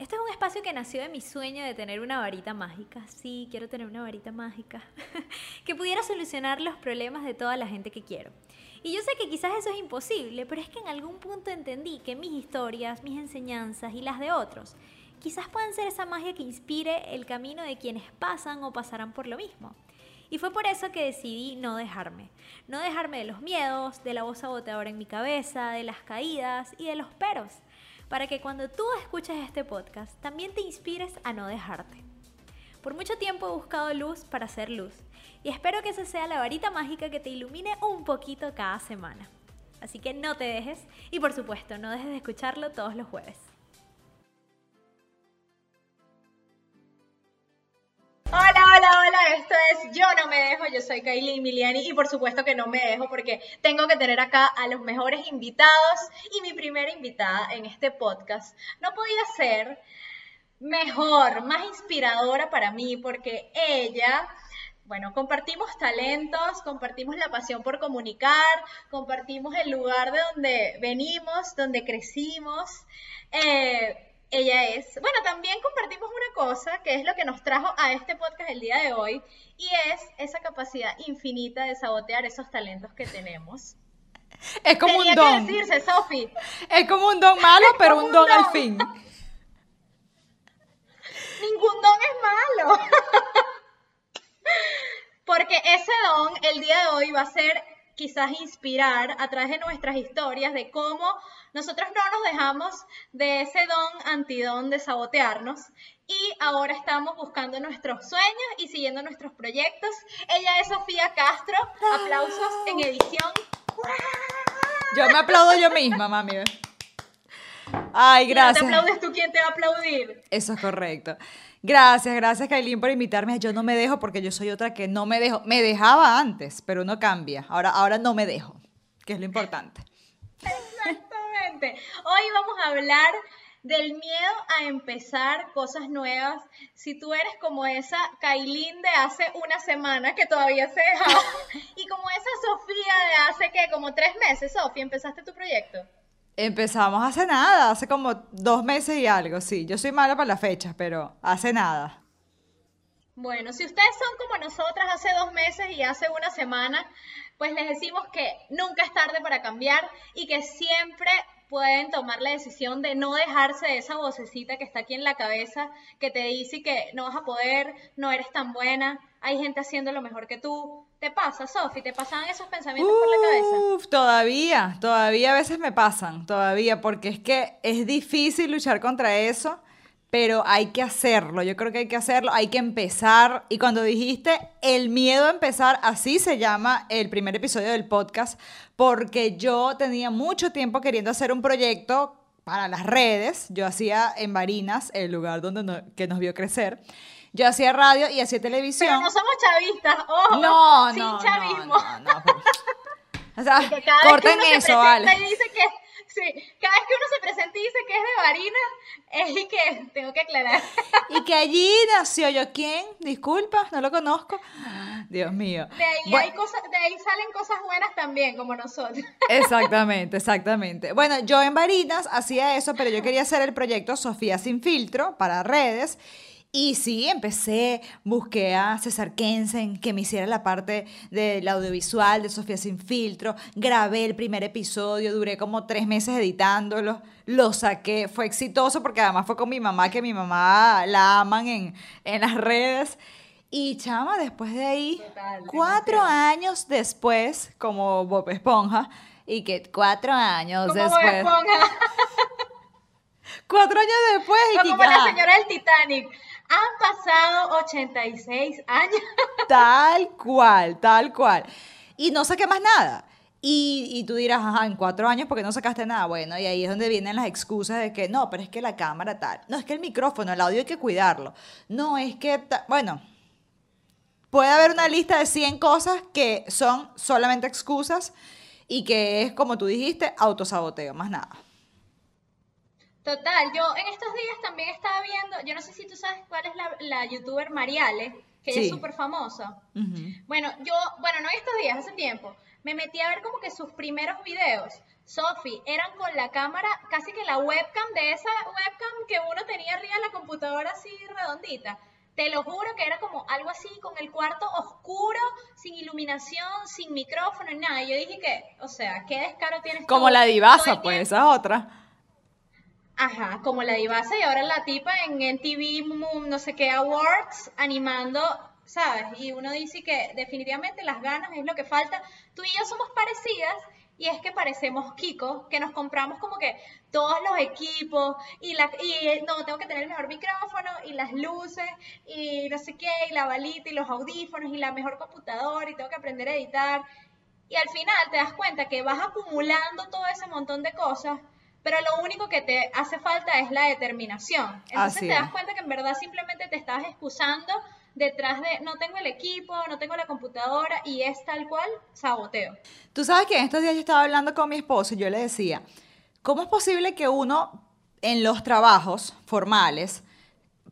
Este es un espacio que nació de mi sueño de tener una varita mágica. Sí, quiero tener una varita mágica que pudiera solucionar los problemas de toda la gente que quiero. Y yo sé que quizás eso es imposible, pero es que en algún punto entendí que mis historias, mis enseñanzas y las de otros quizás puedan ser esa magia que inspire el camino de quienes pasan o pasarán por lo mismo. Y fue por eso que decidí no dejarme. No dejarme de los miedos, de la voz saboteadora en mi cabeza, de las caídas y de los peros. Para que cuando tú escuches este podcast también te inspires a no dejarte. Por mucho tiempo he buscado luz para hacer luz. Y espero que esa sea la varita mágica que te ilumine un poquito cada semana. Así que no te dejes y por supuesto no dejes de escucharlo todos los jueves. Hola, hola, esto es Yo No Me Dejo, yo soy Kylie Miliani y por supuesto que no me dejo porque tengo que tener acá a los mejores invitados y mi primera invitada en este podcast no podía ser mejor, más inspiradora para mí porque ella bueno, compartimos talentos, compartimos la pasión por comunicar, compartimos el lugar de donde venimos, donde crecimos. Eh, ella es, bueno, también compartimos una cosa que es lo que nos trajo a este podcast el día de hoy y es esa capacidad infinita de sabotear esos talentos que tenemos. Es como un don. Que decirse, Sofi. Es como un don malo, pero un don, al fin. Ningún don es malo. Porque ese don el día de hoy va a ser quizás inspirar a través de nuestras historias de cómo nosotros no nos dejamos de ese don antidón de sabotearnos y ahora estamos buscando nuestros sueños y siguiendo nuestros proyectos. Ella es Sofía Castro. Aplausos en edición. Yo me aplaudo yo misma, mami. Ay, gracias. Si te aplaudes tú, ¿quién te va a aplaudir? Eso es correcto. Gracias, gracias Kailin por invitarme. Yo no me dejo porque yo soy otra que no me dejo. Me dejaba antes, pero uno cambia. Ahora, ahora no me dejo, que es lo importante. Exactamente. Hoy vamos a hablar del miedo a empezar cosas nuevas. Si tú eres como esa Kailin de hace una semana que todavía se dejaba, y como esa Sofía de hace que como tres meses, Sofía, empezaste tu proyecto. Empezamos hace nada, hace como dos meses y algo, sí. Yo soy mala para las fechas, pero hace nada. Bueno, si ustedes son como nosotras hace dos meses y hace una semana, pues les decimos que nunca es tarde para cambiar y que siempre pueden tomar la decisión de no dejarse de esa vocecita que está aquí en la cabeza que te dice que no vas a poder, no eres tan buena, hay gente haciendo lo mejor que tú. ¿Te pasa, Sofi? ¿Te pasan esos pensamientos por la cabeza? Todavía, todavía a veces me pasan, todavía, porque es que es difícil luchar contra eso, pero hay que hacerlo. Yo creo que hay que hacerlo, hay que empezar. Y cuando dijiste el miedo a empezar, así se llama el primer episodio del podcast, porque yo tenía mucho tiempo queriendo hacer un proyecto para las redes. Yo hacía en Barinas, el lugar donde que nos vio crecer. Yo hacía radio y hacía televisión. Pero no somos chavistas, ojo. No, sin chavismo. No, no, o sea, corten eso, vale. Y dice que, sí, cada vez que uno se presenta y dice que es de Varina, es y que tengo que aclarar. Y que allí nació yo, ¿quién? Disculpa, no lo conozco. Dios mío. De ahí, hay cosas, de ahí salen cosas buenas también, como nosotros. Exactamente, exactamente. Bueno, yo en Varinas hacía eso, pero yo quería hacer el proyecto Sofía Sin Filtro para redes. Y sí, empecé, busqué a César Kensen que me hiciera la parte del audiovisual de Sofía Sin Filtro, grabé el primer episodio, duré como tres meses editándolo, lo saqué, fue exitoso porque además fue con mi mamá, que mi mamá la aman en, las redes. Y chama, después de ahí, cuatro años después, como Bob Esponja, y que cuatro años como después. Bob Esponja. cuatro años después, y como la señora del Titanic han pasado 86 años. Tal cual, tal cual. Y no saqué más nada. Y, y, tú dirás, ajá, en cuatro años, ¿por qué no sacaste nada? Bueno, y ahí es donde vienen las excusas de que no, pero es que la cámara tal. No, es que el micrófono, el audio hay que cuidarlo. No, es que, bueno, puede haber una lista de 100 cosas que son solamente excusas y que es, como tú dijiste, autosaboteo, más nada. Total, yo en estos días también estaba viendo, yo no sé si tú sabes cuál es la, la youtuber Mariale, que ella es súper famosa. Bueno, yo, bueno, no en estos días, hace tiempo, me metí a ver como que sus primeros videos, Sofi, eran con la cámara, casi que la webcam de esa webcam que uno tenía arriba en la computadora así redondita. Te lo juro que era como algo así, con el cuarto oscuro, sin iluminación, sin micrófono, nada. Y yo dije que, o sea, ¿qué descaro tienes Como la divasa, pues, esa es otra. Ajá, como la divasa y ahora la tipa en mm, no sé qué, Awards, animando, ¿sabes? Y uno dice que definitivamente las ganas es lo que falta. Tú y yo somos parecidas y es que parecemos Kiko, que nos compramos como que todos los equipos y, la, y no, tengo que tener el mejor micrófono y las luces y no sé qué, y la balita y los audífonos y la mejor computadora y tengo que aprender a editar. Y al final te das cuenta que vas acumulando todo ese montón de cosas, pero lo único que te hace falta es la determinación. Entonces Así te das cuenta que en verdad simplemente te estabas excusando detrás de no tengo el equipo, no tengo la computadora y es tal cual saboteo. Tú sabes que en estos días yo estaba hablando con mi esposo y yo le decía, ¿cómo es posible que uno en los trabajos formales,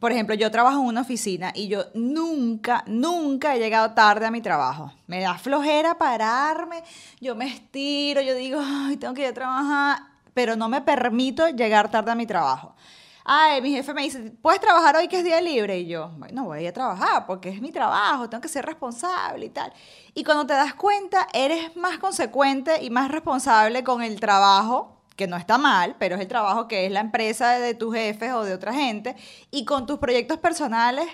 por ejemplo, yo trabajo en una oficina y yo nunca, nunca he llegado tarde a mi trabajo. Me da flojera pararme, yo me estiro, yo digo, ay, tengo que ir a trabajar, pero no me permito llegar tarde a mi trabajo. Ay, mi jefe me dice, ¿puedes trabajar hoy que es día libre? Y yo, bueno, voy a trabajar porque es mi trabajo, tengo que ser responsable y tal. Y cuando te das cuenta, eres más consecuente y más responsable con el trabajo, que no está mal, pero es el trabajo que es la empresa de tus jefes o de otra gente, y con tus proyectos personales,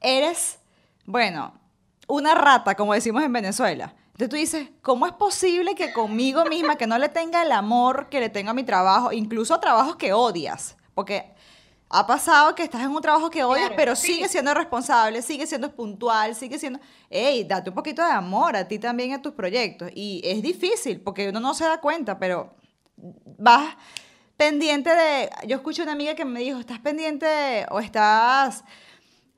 eres, bueno, una rata, como decimos en Venezuela. Entonces tú dices, ¿cómo es posible que conmigo misma, que no le tenga el amor que le tengo a mi trabajo, incluso a trabajos que odias? Porque ha pasado que estás en un trabajo que odias, Claro, pero sí. sigues siendo responsable, sigues siendo puntual, sigues siendo... ¡Ey, date un poquito de amor a ti también a tus proyectos! Y es difícil, porque uno no se da cuenta, pero vas pendiente de... Yo escuché una amiga que me dijo, estás pendiente de- o estás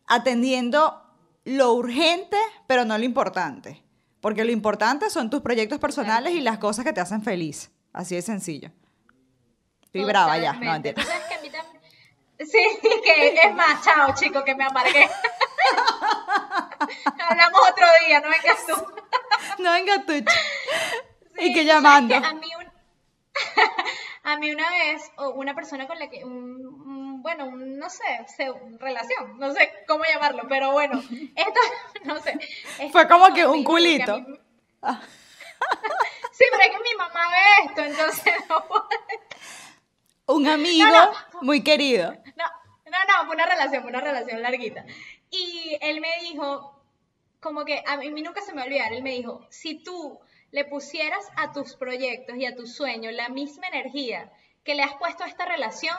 atendiendo lo urgente, pero no lo importante. Porque lo importante son tus proyectos personales y las cosas que te hacen feliz. Así de sencillo. Estoy brava ya, no que también- Sí, que es más, chao chico, que me amargué. Hablamos otro día, no vengas tú. No venga tú. ch- y que Sí, llamando. ¿sabes qué? A mí, un- a mí una vez, una persona con la que, un- bueno, no sé, se- relación, no sé cómo llamarlo, pero bueno, esto, no sé. esto Fue como me que un culito. sí, pero es que mi mamá ve esto, entonces no puedo- Un amigo No, muy querido. No, no, no, fue una relación, fue una relación larguita. Y él me dijo, como que a mí nunca se me olvidar, él me dijo, si tú le pusieras a tus proyectos y a tus sueños la misma energía que le has puesto a esta relación,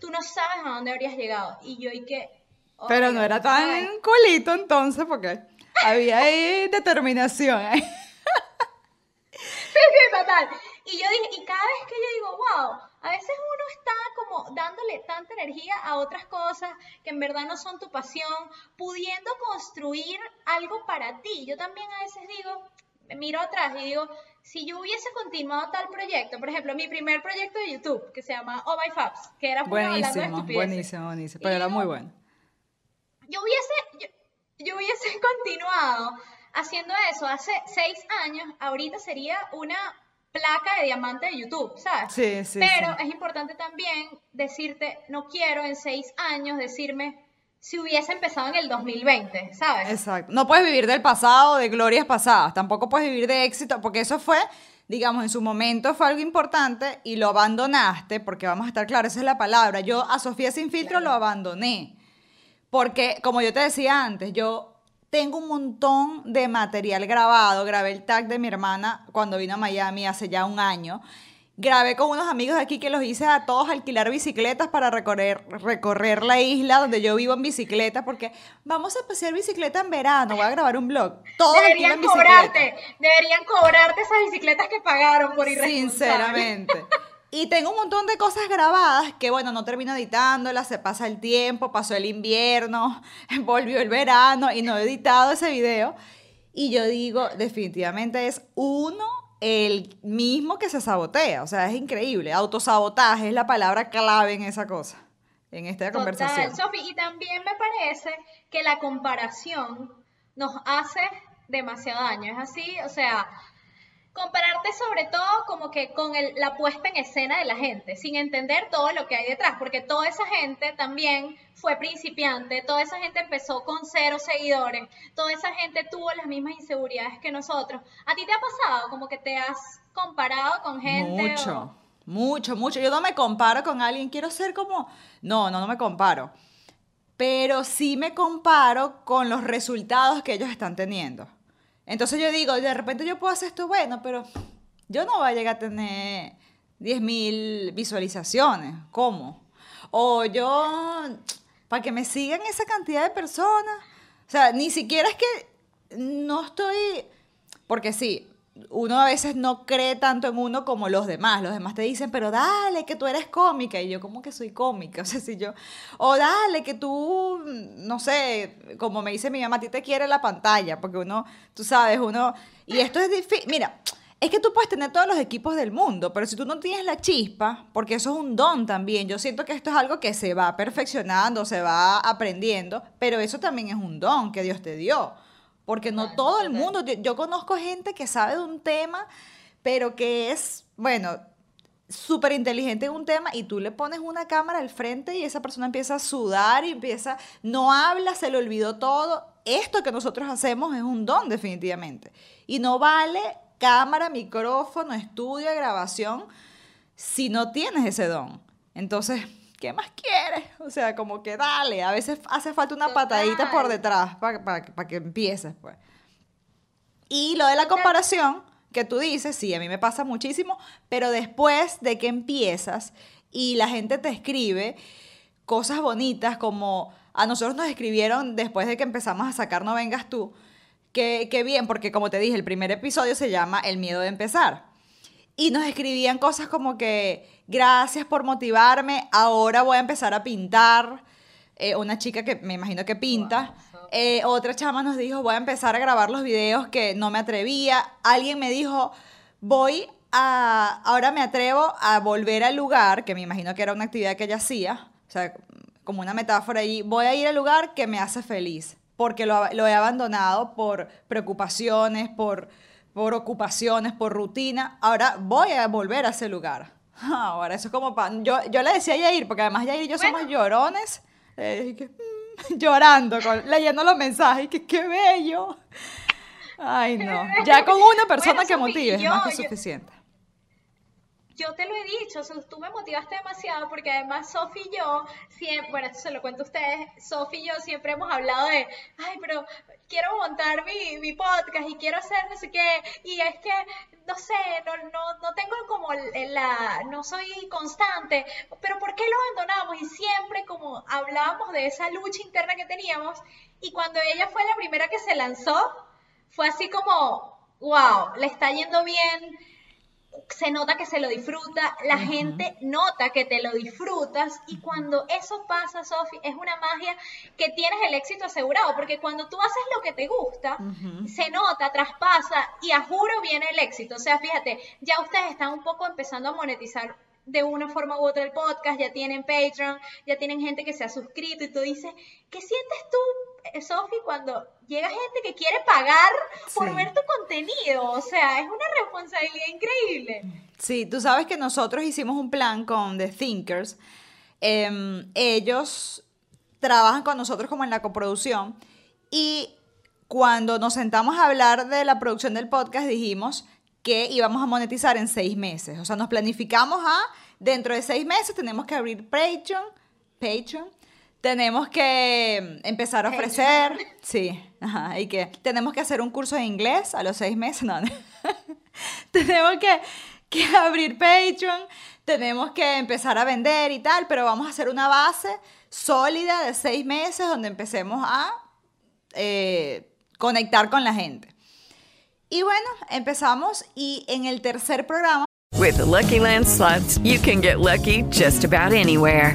tú no sabes a dónde habrías llegado. Y yo, y que... Pero oiga, no era tan culito entonces, porque había ahí determinación. ¿eh? Sí, sí, total. Y yo dije, y cada vez que yo digo, wow, a veces uno está como dándole tanta energía a otras cosas que en verdad no son tu pasión, pudiendo construir algo para ti. Yo también a veces digo, miro atrás y digo, si yo hubiese continuado tal proyecto, por ejemplo, mi primer proyecto de YouTube, que se llama Oh My Fabs, que era hablando de Buenísimo, buenísimo, buenísimo. Y Pero era digo, muy bueno. yo hubiese, yo, yo hubiese continuado haciendo eso hace seis años, ahorita sería una placa de diamante de YouTube, ¿sabes? Sí, sí, Pero sí. es importante también decirte, no quiero en seis años decirme si hubiese empezado en el 2020, ¿sabes? Exacto. No puedes vivir del pasado, de glorias pasadas. Tampoco puedes vivir de éxito, porque eso fue, digamos, en su momento fue algo importante y lo abandonaste, porque vamos a estar claros, esa es la palabra. Yo a Sofía Sin Filtro lo abandoné. Porque, como yo te decía antes, yo tengo un montón de material grabado. Grabé el tag de mi hermana cuando vino a Miami hace ya un año. Grabé con unos amigos de aquí que los hice a todos alquilar bicicletas para recorrer, recorrer la isla donde yo vivo en bicicleta, porque vamos a pasear bicicleta en verano, voy a grabar un blog. Todos Deberían bicicleta. cobrarte, deberían cobrarte esas bicicletas que pagaron por irresponsable. Sinceramente. Y tengo un montón de cosas grabadas que, bueno, no termino editándolas, se pasa el tiempo, pasó el invierno, volvió el verano y no he editado ese video. Y yo digo, definitivamente es uno el mismo que se sabotea. O sea, es increíble. Autosabotaje es la palabra clave en esa cosa, en esta conversación. Y también me parece que la comparación nos hace demasiado daño. Es así, o sea, compararte sobre todo como que con la puesta en escena de la gente, sin entender todo lo que hay detrás, porque toda esa gente también fue principiante, toda esa gente empezó con cero seguidores, toda esa gente tuvo las mismas inseguridades que nosotros. ¿A ti te ha pasado como que te has comparado con gente? Mucho, mucho, mucho. Yo no me comparo con alguien, quiero ser como... No, no, no me comparo. Pero sí me comparo con los resultados que ellos están teniendo. Entonces yo digo, de repente yo puedo hacer esto bueno, pero yo no voy a llegar a tener 10.000 visualizaciones. ¿Cómo? O yo, para que me sigan esa cantidad de personas. O sea, ni siquiera es que no estoy, porque sí, uno a veces no cree tanto en uno como los demás. Los demás te dicen, pero dale, que tú eres cómica. Y yo, como que soy cómica? O sea, si yo, o dale, que tú, no sé, como me dice mi mamá, a ti te quiere la pantalla, porque uno, tú sabes, uno, y esto es difícil. Mira, es que tú puedes tener todos los equipos del mundo, pero si tú no tienes la chispa, porque eso es un don también, yo siento que esto es algo que se va perfeccionando, se va aprendiendo, pero eso también es un don que Dios te dio. Porque no todo el mundo, yo, conozco gente que sabe de un tema, pero que es, bueno, súper inteligente en un tema y tú le pones una cámara al frente y esa persona empieza a sudar y empieza, no habla, se le olvidó todo. Esto que nosotros hacemos es un don definitivamente. Y no vale cámara, micrófono, estudio, grabación si no tienes ese don. Entonces, ¿qué más quieres? O sea, como que dale, a veces hace falta una patadita por detrás para que empieces, pues. Y lo de la comparación, que tú dices, sí, a mí me pasa muchísimo, pero después de que empiezas y la gente te escribe cosas bonitas como a nosotros nos escribieron después de que empezamos a sacar No Vengas Tú, que, que bien, porque como te dije, el primer episodio se llama El miedo de empezar. Y nos escribían cosas como que, gracias por motivarme, ahora voy a empezar a pintar. Eh, una chica que me imagino que pinta. Eh, otra chama nos dijo, voy a empezar a grabar los videos que no me atrevía. Alguien me dijo, voy a, ahora me atrevo a volver al lugar, que me imagino que era una actividad que ella hacía, o sea, como una metáfora ahí, voy a ir al lugar que me hace feliz, porque lo, lo he abandonado por preocupaciones, por por ocupaciones, por rutina. Ahora voy a volver a ese lugar. Ahora, eso es como para... Yo, yo le decía a Yair, porque además Yair y yo somos llorones, eh, mm, llorando, leyendo los mensajes, que qué bello. Ay, no. Ya con una persona que motive es más que suficiente yo te lo he dicho, tú me motivaste demasiado porque además Sofi y yo, siempre, bueno, esto se lo cuento a ustedes, Sofi y yo siempre hemos hablado de, ay, pero quiero montar mi, mi podcast y quiero hacer no sé qué, y es que, no sé, no, no, no tengo como la, no soy constante, pero ¿por qué lo abandonamos? Y siempre como hablábamos de esa lucha interna que teníamos, y cuando ella fue la primera que se lanzó, fue así como, wow, le está yendo bien, se nota que se lo disfruta, la gente nota que te lo disfrutas y cuando eso pasa, Sofi, es una magia que tienes el éxito asegurado, porque cuando tú haces lo que te gusta, se nota, traspasa y a juro viene el éxito. O sea, fíjate, ya ustedes están un poco empezando a monetizar de una forma u otra el podcast, ya tienen Patreon, ya tienen gente que se ha suscrito y tú dices, ¿qué sientes tú, Sofi, cuando llega gente que quiere pagar por ver tu contenido? O sea, es una responsabilidad increíble. Sí, tú sabes que nosotros hicimos un plan con The Thinkers. Em, ellos trabajan con nosotros como en la coproducción y cuando nos sentamos a hablar de la producción del podcast dijimos que íbamos a monetizar en seis meses. O sea, nos planificamos a, dentro de seis meses tenemos que abrir Patreon, Patreon, tenemos que empezar a ofrecer, sí, ajá, y que tenemos que hacer un curso de inglés a los seis meses, no, tenemos que, que abrir Patreon, tenemos que empezar a vender y tal, pero vamos a hacer una base sólida de seis meses donde empecemos a eh, conectar con la gente. Y bueno, empezamos y en el tercer programa. With the Lucky Land slots, you can get lucky just about anywhere.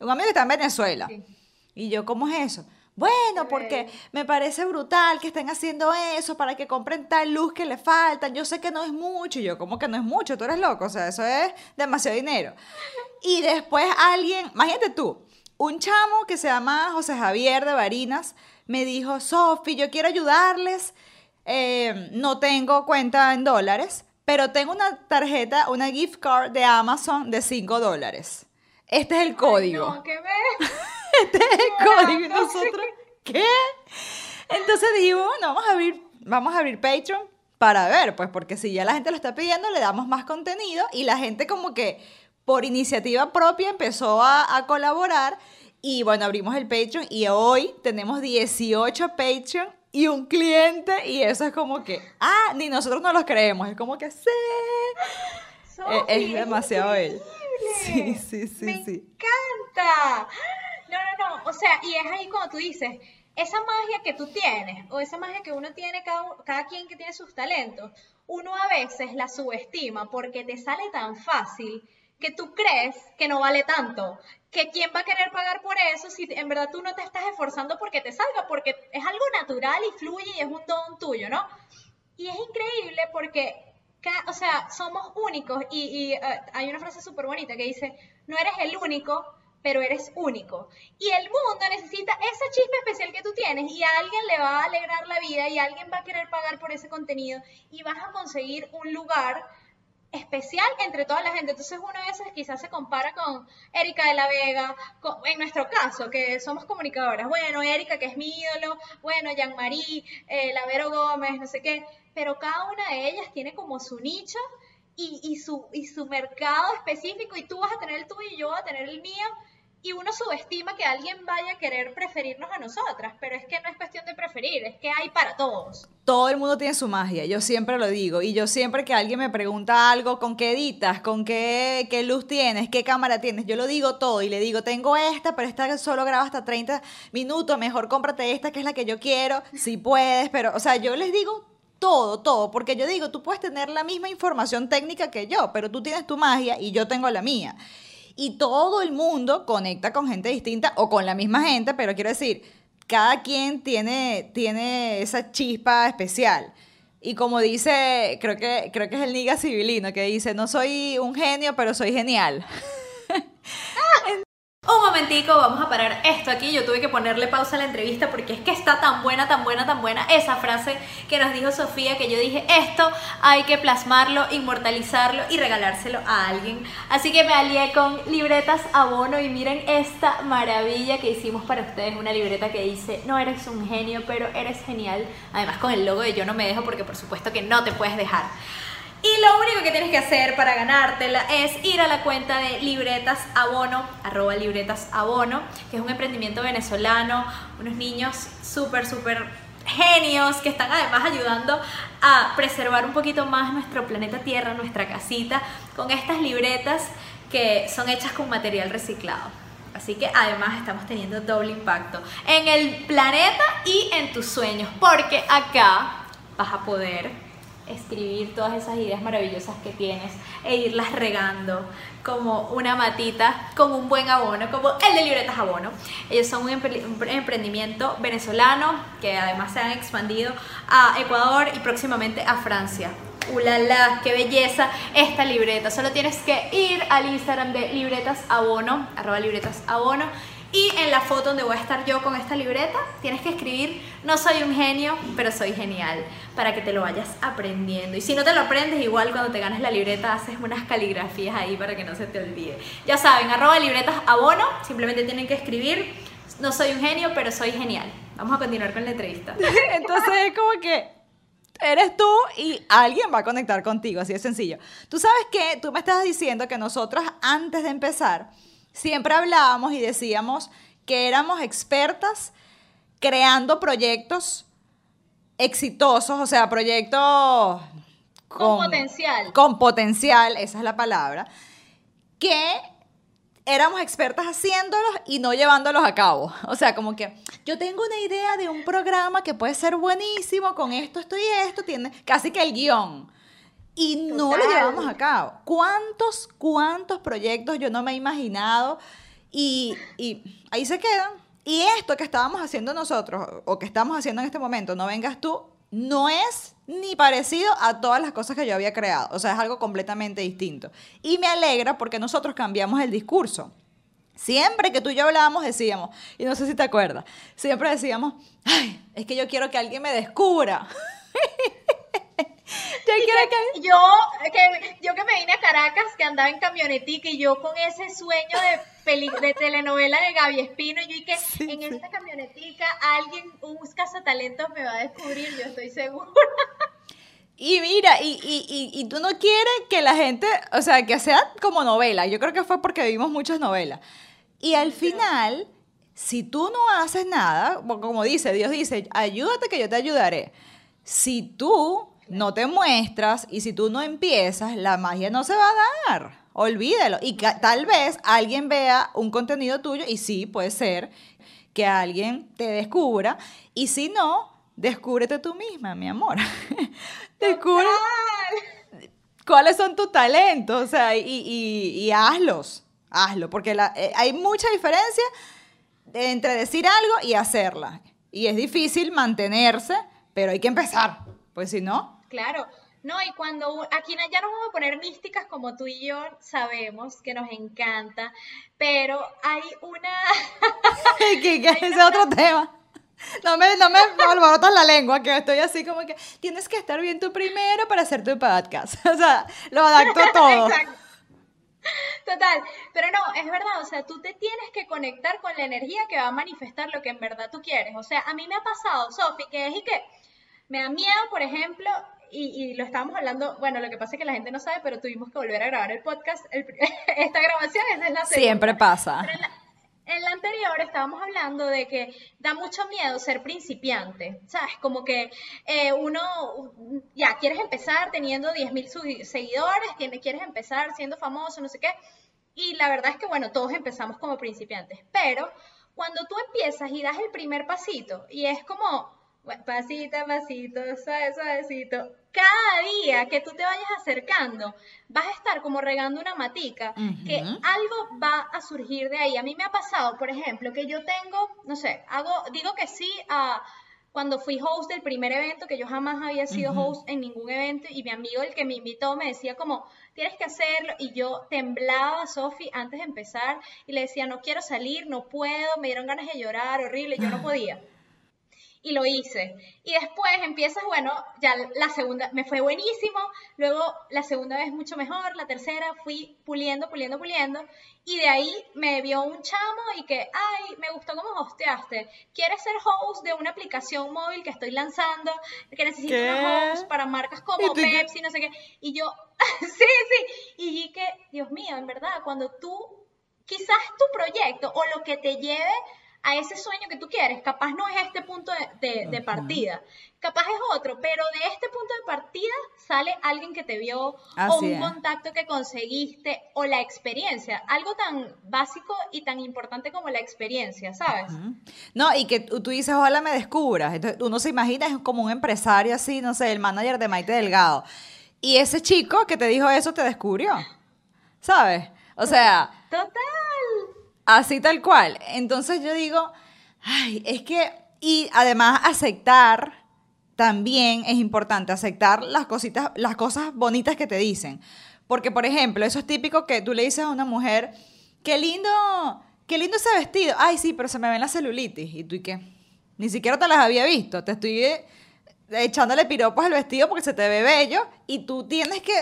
Un amigo que está en Venezuela. Y yo, ¿cómo es eso? Bueno, porque me parece brutal que estén haciendo eso para que compren tal luz que le faltan. Yo sé que no es mucho. Y yo, ¿cómo que no es mucho? Tú eres loco. O sea, eso es demasiado dinero. Y después alguien, imagínate tú, un chamo que se llama José Javier de Barinas me dijo, Sofi, yo quiero ayudarles. eh, no tengo cuenta en dólares, pero tengo una tarjeta, una gift card de Amazon de 5 dólares. Este es el código. No, ¿qué ves? Este es el código. Y nosotros, ¿qué? Entonces dijimos, bueno, vamos a abrir, vamos a abrir Patreon para ver, pues, porque si ya la gente lo está pidiendo, le damos más contenido y la gente como que por iniciativa propia empezó a, a colaborar y bueno, abrimos el Patreon y hoy tenemos 18 Patreon y un cliente y eso es como que, ah, ni nosotros no los creemos, es como que sí. Es demasiado él. Sí, increíble. sí, sí, Me sí. encanta. No, no, no. O sea, y es ahí cuando tú dices, esa magia que tú tienes, o esa magia que uno tiene, cada, cada quien que tiene sus talentos, uno a veces la subestima porque te sale tan fácil que tú crees que no vale tanto. Que quién va a querer pagar por eso si en verdad tú no te estás esforzando porque te salga, porque es algo natural y fluye y es un don tuyo, ¿no? Y es increíble porque, o sea, somos únicos y, y, eh, hay una frase súper bonita que dice, no eres el único, pero eres único. Y el mundo necesita esa chispa especial que tú tienes y a alguien le va a alegrar la vida y alguien va a querer pagar por ese contenido y vas a conseguir un lugar especial entre toda la gente. Entonces uno veces quizás se compara con Erika de la Vega, en nuestro caso, que somos comunicadoras. Bueno, Erika, que es mi ídolo, bueno, Jean-Marie, eh, Lavero Gómez, no sé qué, pero cada una de ellas tiene como su nicho y, y su, y su mercado específico y tú vas a tener el tuyo y yo voy a tener el mío. Y uno subestima que alguien vaya a querer preferirnos a nosotras, pero es que no es cuestión de preferir, es que hay para todos. Todo el mundo tiene su magia, yo siempre lo digo. Y yo siempre que alguien me pregunta algo, ¿con qué editas? ¿Con qué, qué luz tienes? ¿Qué cámara tienes? Yo lo digo todo y le digo, tengo esta, pero esta solo graba hasta 30 minutos, mejor cómprate esta que es la que yo quiero, si puedes. Pero, o sea, yo les digo todo, todo, porque yo digo, tú puedes tener la misma información técnica que yo, pero tú tienes tu magia y yo tengo la mía. Y todo el mundo conecta con gente distinta o con la misma gente, pero quiero decir, cada quien tiene, tiene esa chispa especial. Y como dice, creo que, creo que es el Niga Civilino, que dice, no soy un genio, pero soy genial. Un momentico, vamos a parar esto aquí. Yo tuve que ponerle pausa a la entrevista porque es que está tan buena, tan buena, tan buena esa frase que nos dijo Sofía que yo dije, esto hay que plasmarlo, inmortalizarlo y regalárselo a alguien. Así que me alié con libretas abono y miren esta maravilla que hicimos para ustedes, una libreta que dice, no eres un genio, pero eres genial. Además con el logo de yo no me dejo porque por supuesto que no te puedes dejar. Y lo único que tienes que hacer para ganártela es ir a la cuenta de Libretas Abono, arroba Libretas Abono, que es un emprendimiento venezolano, unos niños súper, súper genios que están además ayudando a preservar un poquito más nuestro planeta Tierra, nuestra casita, con estas libretas que son hechas con material reciclado. Así que además estamos teniendo doble impacto en el planeta y en tus sueños, porque acá vas a poder escribir todas esas ideas maravillosas que tienes e irlas regando como una matita con un buen abono, como el de Libretas Abono. Ellos son un, empre- un emprendimiento venezolano que además se han expandido a Ecuador y próximamente a Francia. ¡Ulala! ¡Qué belleza esta libreta! Solo tienes que ir al Instagram de Libretas Abono, arroba Libretas Abono, y en la foto donde voy a estar yo con esta libreta, tienes que escribir, no soy un genio, pero soy genial, para que te lo vayas aprendiendo. Y si no te lo aprendes, igual cuando te ganes la libreta, haces unas caligrafías ahí para que no se te olvide. Ya saben, arroba libretas abono, simplemente tienen que escribir, no soy un genio, pero soy genial. Vamos a continuar con la entrevista. Entonces es como que eres tú y alguien va a conectar contigo, así de sencillo. Tú sabes que tú me estabas diciendo que nosotras antes de empezar siempre hablábamos y decíamos que éramos expertas creando proyectos exitosos, o sea, proyectos Con potencial. Con potencial, esa es la palabra, que éramos expertas haciéndolos y no llevándolos a cabo. O sea, como que yo tengo una idea de un programa que puede ser buenísimo con esto, esto y esto, tiene casi que el guion. Y no lo Total. llevamos a cabo. ¿Cuántos, cuántos proyectos yo no me he imaginado? Y, y ahí se quedan. Y esto que estábamos haciendo nosotros, o que estamos haciendo en este momento, no vengas tú, no es ni parecido a todas las cosas que yo había creado. O sea, es algo completamente distinto. Y me alegra porque nosotros cambiamos el discurso. Siempre que tú y yo hablábamos decíamos, y no sé si te acuerdas, siempre decíamos, ay, es que yo quiero que alguien me descubra. yo que que... yo, que, yo que me vine a Caracas, que andaba en camionetica y yo con ese sueño de, peli- de telenovela de Gaby Espino, yo y que en esta camionetica alguien, un cazatalentos me va a descubrir, yo estoy segura. Y mira, y, y, y, y tú no quieres que la gente, o sea, que sea como novela. Yo creo que fue porque vimos muchas novelas. Y al final, si tú no haces nada, como dice, Dios dice, ayúdate que yo te ayudaré. Si tú no te muestras y si tú no empiezas, la magia no se va a dar. Olvídalo. Y tal vez alguien vea un contenido tuyo y sí, puede ser que alguien te descubra. Y si no, descúbrete tú misma, mi amor. Descubre cuáles son tus talentos, o sea, y, y- y hazlos, hazlo, porque la- eh, hay mucha diferencia entre decir algo y hacerla. Y es difícil mantenerse, pero hay que empezar, pues si no, Claro. No, y cuando aquí ya nos vamos a poner místicas como tú y yo sabemos que nos encanta, pero hay una que, que ese es otro tema. No me, no me alborotas la lengua, que estoy así como que tienes que estar bien tú primero para hacer tu podcast. O sea, lo adapto todo. Exacto. Total, pero no, es verdad, o sea, tú te tienes que conectar con la energía que va a manifestar lo que en verdad tú quieres. O sea, a mí me ha pasado, Sofi, que es y que me da miedo, por ejemplo, y, y lo estábamos hablando, bueno, lo que pasa es que la gente no sabe, pero tuvimos que volver a grabar el podcast, el esta grabación es la segunda. Siempre pasa. Pero en la, en la anterior estábamos hablando de que da mucho miedo ser principiante, ¿sabes? Como que eh, uno, ya, quieres empezar teniendo 10.000 seguidores, quieres empezar siendo famoso, no sé qué. Y la verdad es que, bueno, todos empezamos como principiantes, pero cuando tú empiezas y das el primer pasito, y es como, pasito a pasito, suave, suavecito, cada día que tú te vayas acercando, vas a estar como regando una matica, que algo va a surgir de ahí. A mí me ha pasado, por ejemplo, que yo tengo, no sé, hago, digo que sí a cuando fui host del primer evento, que yo jamás había sido host en ningún evento, y mi amigo, el que me invitó, me decía como, tienes que hacerlo, y yo temblaba, Sofi, antes de empezar, y le decía, no quiero salir, no puedo, me dieron ganas de llorar, horrible, yo no podía y lo hice. Y después empiezas, bueno, ya la segunda me fue buenísimo, luego la segunda vez mucho mejor, la tercera fui puliendo, puliendo, puliendo, y de ahí me vio un chamo y que, ay, me gustó cómo hosteaste, ¿quieres ser host de una aplicación móvil que estoy lanzando, que necesito ¿Qué? una host para marcas ¿Y como? Pepsi, no sé qué? Y yo, sí, sí, y que, Dios mío, en verdad, cuando tú, quizás tu proyecto o lo que te lleve a ese sueño que tú quieres, capaz no es este punto de, de- de partida, capaz es otro, pero de este punto de partida sale alguien que te vio o un es. contacto que conseguiste o la experiencia, algo tan básico y tan importante como la experiencia, ¿sabes? No, y que tú tú dices, ojalá me descubras. Entonces, uno se imagina es como un empresario así, no sé, el manager de Maite Delgado. Y ese chico que te dijo eso te descubrió. ¿Sabes? O sea, Total. Así tal cual. Entonces yo digo, ay, es que, y además aceptar también es importante, aceptar las cositas, las cosas bonitas que te dicen. Porque, por ejemplo, eso es típico que tú le dices a una mujer, qué lindo, qué lindo ese vestido. Ay, sí, pero se me ven la celulitis. ¿Y tú y qué? Ni siquiera te las había visto. Te estoy eh, echándole piropos al vestido porque se te ve bello y tú tienes que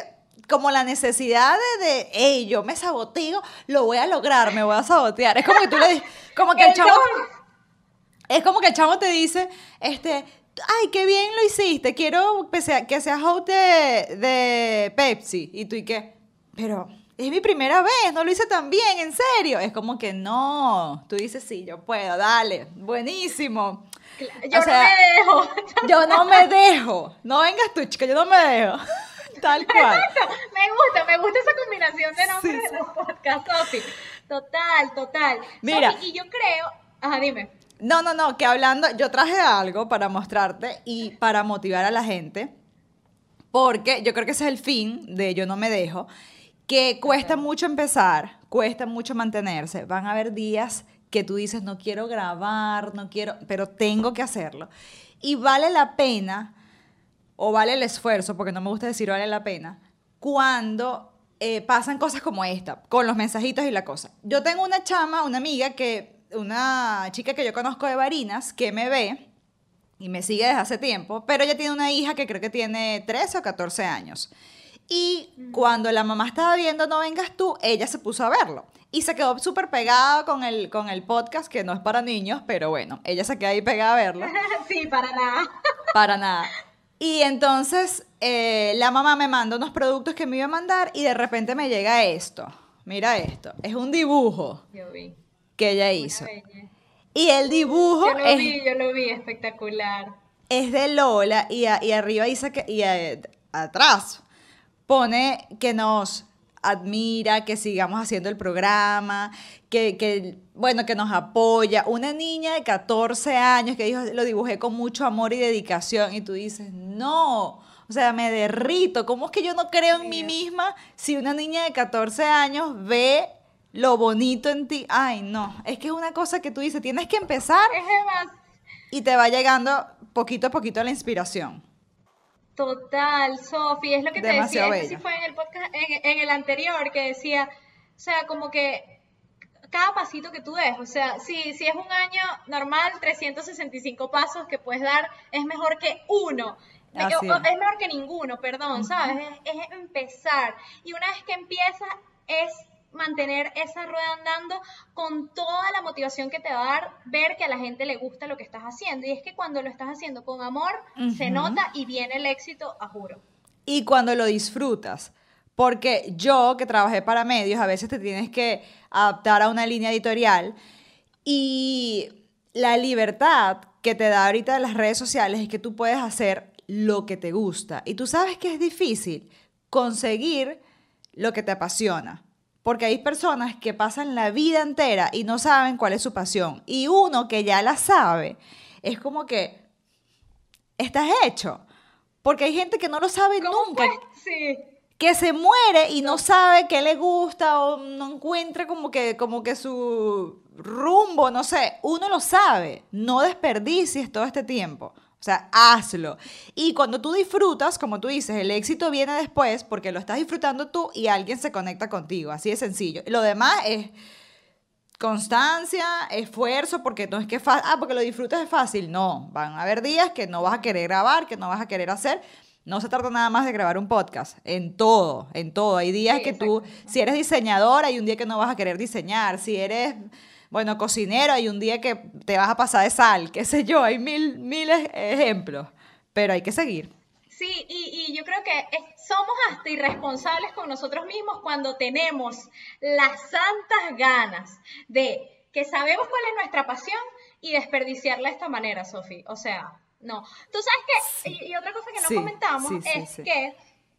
como la necesidad de, de hey, yo me saboteo, lo voy a lograr, me voy a sabotear. Es como que tú le dices, como que el chavo, es como que el chavo te dice, este, ay, qué bien lo hiciste, quiero que sea- que seas host de, de Pepsi. Y tú y qué, pero es mi primera vez, no lo hice tan bien, en serio. Es como que no, tú dices, sí, yo puedo, dale, buenísimo. Yo no me dejo. Yo no me dejo. No vengas tú, chica, yo no me dejo. Tal cual. Me gusta, me gusta esa combinación de nombres de los podcasts, Sofi. Total, total. Mira. Y yo creo. Ajá, dime. No, no, no, que hablando, yo traje algo para mostrarte y para motivar a la gente, porque yo creo que ese es el fin de Yo no me dejo, que cuesta mucho empezar, cuesta mucho mantenerse. Van a haber días que tú dices, no quiero grabar, no quiero, pero tengo que hacerlo. Y vale la pena, o vale el esfuerzo, porque no me gusta decir vale la pena, cuando eh, pasan cosas como esta, con los mensajitos y la cosa. Yo tengo una chama, una amiga que, una chica que yo conozco de Barinas, que me ve y me sigue desde hace tiempo, pero ella tiene una hija que creo que tiene 13 o 14 años. Y cuando la mamá estaba viendo No vengas tú, ella se puso a verlo. Y se quedó súper pegada con el, con el podcast, que no es para niños, pero bueno, ella se quedó ahí pegada a verlo. sí, para nada. Para nada. Y entonces eh, la mamá me manda unos productos que me iba a mandar y de repente me llega esto. Mira esto. Es un dibujo Yo vi. que ella hizo. Y el dibujo Yo lo es, vi, yo lo vi, espectacular. es de Lola y, a- y arriba dice que, y a- atrás pone que nos admira, que sigamos haciendo el programa, que, que, bueno, que nos apoya. Una niña de 14 años que dijo, lo dibujé con mucho amor y dedicación y tú dices, no, o sea, me derrito. ¿Cómo es que yo no creo en mí misma si una niña de 14 años ve lo bonito en ti? Ay, no, es que es una cosa que tú dices, tienes que empezar y te va llegando poquito a poquito la inspiración. Total, Sofi, es lo que te decía, este sí fue en el podcast, en, en el anterior, que decía, o sea, como que cada pasito que tú des, o sea, si, si es un año normal, 365 pasos que puedes dar, es mejor que uno. Es mejor que ninguno, perdón, ¿sabes? Es, es empezar. Y una vez que empiezas, es mantener esa rueda andando con toda la motivación que te va a dar ver que a la gente le gusta lo que estás haciendo. Y es que cuando lo estás haciendo con amor, se nota y viene el éxito, a juro. y cuando lo disfrutas. Porque yo, que trabajé para medios, a veces te tienes que adaptar a una línea editorial y la libertad que te da ahorita las redes sociales es que tú puedes hacer lo que te gusta. Y tú sabes que es difícil conseguir lo que te apasiona. Porque hay personas que pasan la vida entera y no saben cuál es su pasión. Y uno que ya la sabe, es como que estás hecho. Porque hay gente que no lo sabe nunca, Sí. que se muere y no sabe qué le gusta o no encuentra como que, como que su rumbo, no sé. Uno lo sabe. No desperdicies todo este tiempo. O sea, hazlo. Y cuando tú disfrutas, como tú dices, el éxito viene después porque lo estás disfrutando tú y alguien se conecta contigo. Así de sencillo. Lo demás es constancia, esfuerzo, porque no es que ah, porque lo disfrutas es fácil. No, van a haber días que no vas a querer grabar, que no vas a querer hacer. No se trata nada más de grabar un podcast, en todo, en todo. Hay días Sí, que tú, si eres diseñador, hay un día que no vas a querer diseñar. Si eres, bueno, cocinero, hay un día que te vas a pasar de sal, qué sé yo, hay mil, miles ejemplos. Pero hay que seguir. Sí, y, y yo creo que somos hasta irresponsables con nosotros mismos cuando tenemos las santas ganas de que sabemos cuál es nuestra pasión y desperdiciarla de esta manera, Sofi. O sea, no. Tú sabes que, y, y otra cosa que no Sí, comentamos sí, es que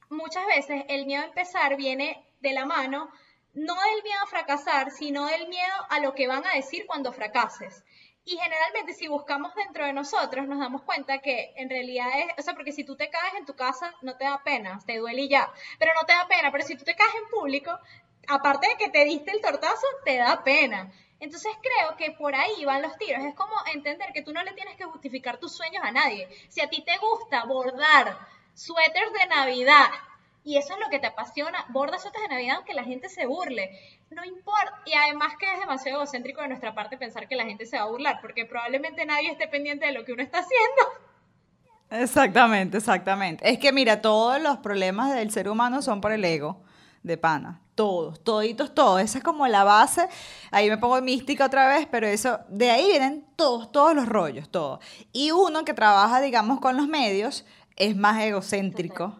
muchas veces el miedo a empezar viene de la mano no del miedo a fracasar, sino del miedo a lo que van a decir cuando fracases. Y generalmente si buscamos dentro de nosotros nos damos cuenta que en realidad es, o sea, porque si tú te caes en tu casa no te da pena, te duele y ya, pero no te da pena, pero si tú te caes en público, aparte de que te diste el tortazo, te da pena. Entonces creo que por ahí van los tiros, es como entender que tú no le tienes que justificar tus sueños a nadie. Si a ti te gusta bordar suéteres de Navidad y eso es lo que te apasiona, borda suéteres de Navidad aunque la gente se burle. No importa. Y además que es demasiado egocéntrico de nuestra parte pensar que la gente se va a burlar, porque probablemente nadie esté pendiente de lo que uno está haciendo. Exactamente, exactamente. Es que mira, todos los problemas del ser humano son por el ego de pana. Todos, toditos, todos. Esa es como la base. Ahí me pongo mística otra vez, pero eso, de ahí vienen todos, todos los rollos, todos. Y uno que trabaja, digamos, con los medios es más egocéntrico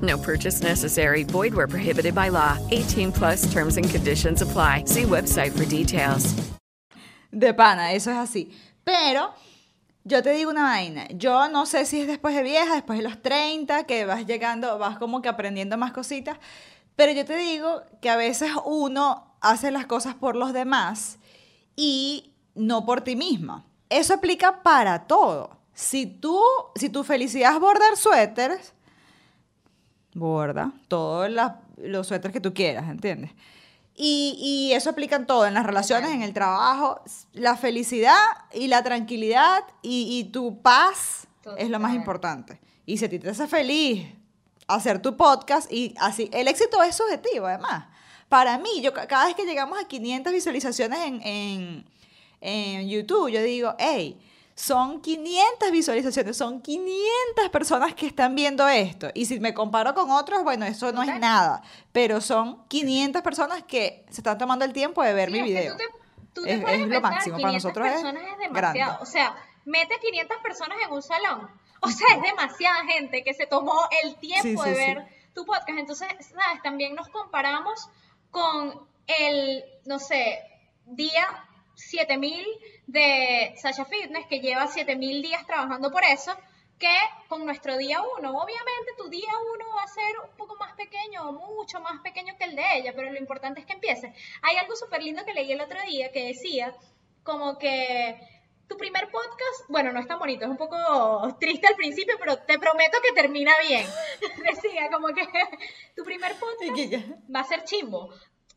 No purchase necessary. Void where prohibited by law. 18 plus terms and conditions apply. See website for details. De pana, eso es así. Pero yo te digo una vaina, yo no sé si es después de vieja, después de los 30, que vas llegando, vas como que aprendiendo más cositas, pero yo te digo que a veces uno hace las cosas por los demás y no por ti misma. Eso aplica para todo. Si tú, si tu felicidad es bordar suéteres, borda todos los suéteres que tú quieras, ¿entiendes? Y, y eso aplica en todo, en las relaciones, en el trabajo. La felicidad y la tranquilidad y, y tu paz es lo más Total. importante. Y si a ti te hace feliz hacer tu podcast y así, el éxito es subjetivo además. Para mí, yo ca- cada vez que llegamos a 500 visualizaciones en, en, en YouTube, yo digo, hey, son 500 visualizaciones, son 500 personas que están viendo esto. Y si me comparo con otros, bueno, eso no es nada. Pero son 500 personas que se están tomando el tiempo de ver Sí, mi video. tú te, tú te Es- lo máximo. Para 500 nosotros es demasiado. O sea, mete 500 personas en un salón. O sea, es demasiada gente que se tomó el tiempo Sí, de sí. ver tu podcast. Entonces, ¿sabes? También nos comparamos con el, no sé, día 7000 de Sasha Fitness, que lleva 7000 días trabajando por eso, que con nuestro día 1. Obviamente tu día 1 va a ser un poco más pequeño, o mucho más pequeño que el de ella, pero lo importante es que empiece. Hay algo súper lindo que leí el otro día que decía como que tu primer podcast, bueno, no es tan bonito, es un poco triste al principio, pero te prometo que termina bien. Decía como que tu primer podcast va a ser chimbo.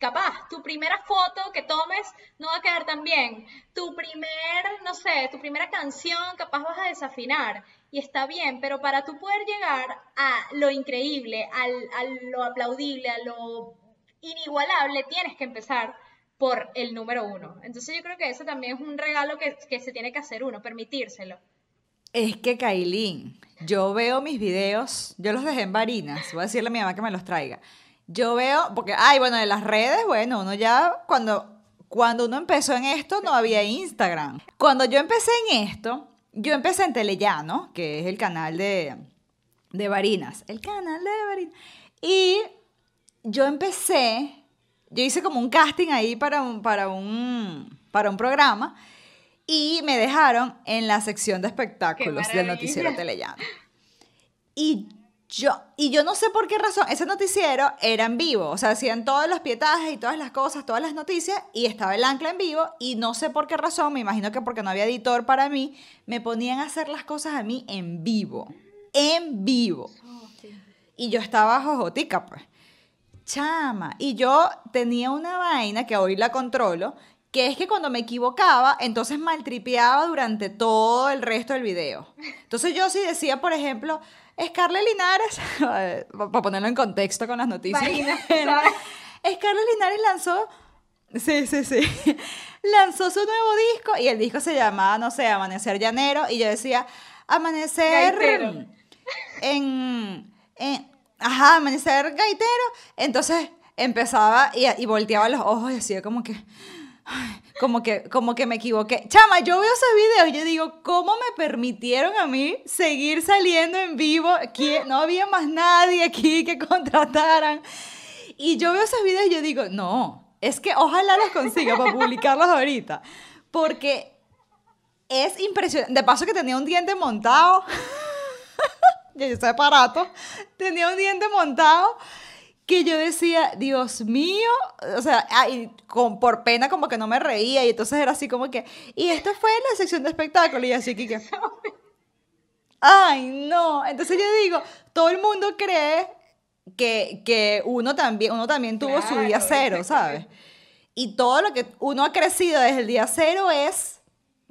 Capaz, tu primera foto que tomes no va a quedar tan bien. Tu primer, no sé, tu primera canción capaz vas a desafinar. Y está bien, pero para tú poder llegar a lo increíble, al, a lo aplaudible, a lo inigualable, tienes que empezar por el número uno. Entonces yo creo que eso también es un regalo que, se tiene que hacer uno, permitírselo. Es que, Kailin, yo veo mis videos, yo los dejé en varinas, voy a decirle a mi mamá que me los traiga. Yo veo, porque, ay, bueno, de las redes, bueno, uno ya, cuando, cuando uno empezó en esto, no había Instagram. Cuando yo empecé en esto, yo empecé en Telellano, que es el canal de, de Varinas, el canal de Varinas. Y yo empecé, yo hice como un casting ahí para un, para un, para un programa y me dejaron en la sección de espectáculos del noticiero Telellano. Y yo, y yo no sé por qué razón, ese noticiero era en vivo, o sea, hacían todos los pietajes y todas las cosas, todas las noticias, y estaba el ancla en vivo, y no sé por qué razón, me imagino que porque no había editor para mí, me ponían a hacer las cosas a mí en vivo, en vivo. Y yo estaba jojotica, pues. Chama. Y yo tenía una vaina que hoy la controlo, que es que cuando me equivocaba, entonces maltripeaba durante todo el resto del video. Entonces yo sí decía, por ejemplo, Scarlett Linares, para ponerlo en contexto con las noticias, Marina, Scarlett Linares lanzó, sí, sí, sí, lanzó su nuevo disco y el disco se llamaba, no sé, Amanecer Llanero, y yo decía, Amanecer Gaitero. en, en- ajá, amanecer gaitero. Entonces empezaba y, y volteaba los ojos y decía como que, como que, como que me equivoqué. Chama, yo veo esos videos y yo digo, ¿cómo me permitieron a mí seguir saliendo en vivo? Aquí no había más nadie aquí que contrataran. Y yo veo esos videos y yo digo, no, es que ojalá los consiga para publicarlos ahorita. Porque es impresionante. De paso que tenía un diente montado. yo soy aparato. Tenía un diente montado que yo decía, Dios mío, o sea, ay, con, por pena como que no me reía y entonces era así como que, y esto fue la sección de espectáculo y así que, ay, no, entonces yo digo, todo el mundo cree que, que uno también, uno también tuvo su día cero, ¿sabes? Y todo lo que uno ha crecido desde el día cero es,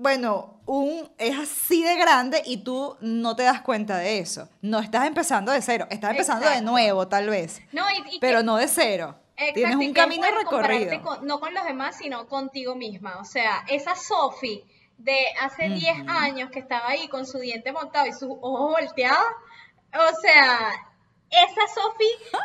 bueno, un, es así de grande y tú no te das cuenta de eso. No estás empezando de cero, estás empezando de nuevo tal vez, No, y, y pero que- no de cero. Exacto, Tienes un camino recorrido. con- no con los demás, sino contigo misma. O sea, esa Sophie de hace 10 años que estaba ahí con su diente montado y sus ojos volteados. O sea, esa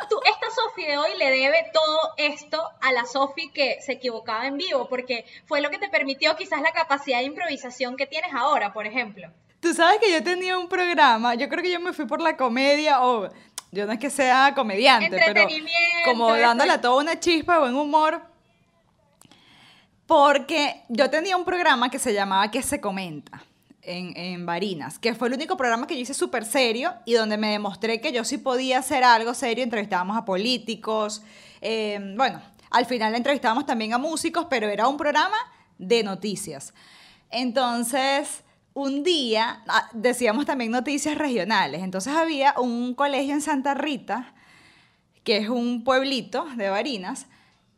tú, esta Sophie de hoy le debe todo esto a la Sophie que se equivocaba en vivo, porque fue lo que te permitió quizás la capacidad de improvisación que tienes ahora, por ejemplo. Tú sabes que yo tenía un programa, yo creo que yo me fui por la comedia o yo no es que sea comediante, pero como dándole a todo una chispa, buen humor. Porque yo tenía un programa que se llamaba Que se comenta en, en que fue el único programa que yo hice súper serio y donde me demostré que yo sí podía hacer algo serio. Entrevistábamos a políticos, eh, bueno, al final entrevistábamos también a músicos, pero era un programa de noticias. Entonces, un día ah, decíamos también noticias regionales. Entonces había un colegio en Santa Rita, que es un pueblito de Barinas,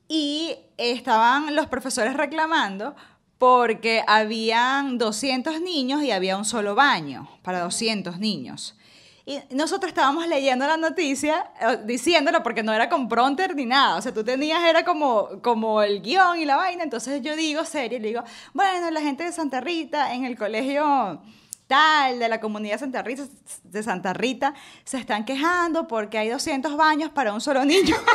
y estaban los profesores reclamando porque habían 200 niños y había un solo baño para 200 niños. Y nosotros estábamos leyendo la noticia, eh, diciéndolo porque no era con pronter ni nada. O sea, tú tenías, era como, como el guion y la vaina. Entonces yo digo, serio, le digo, bueno, la gente de Santa Rita en el colegio tal, de la comunidad Santa Rita, de Santa Rita, se están quejando porque hay 200 baños para un solo niño.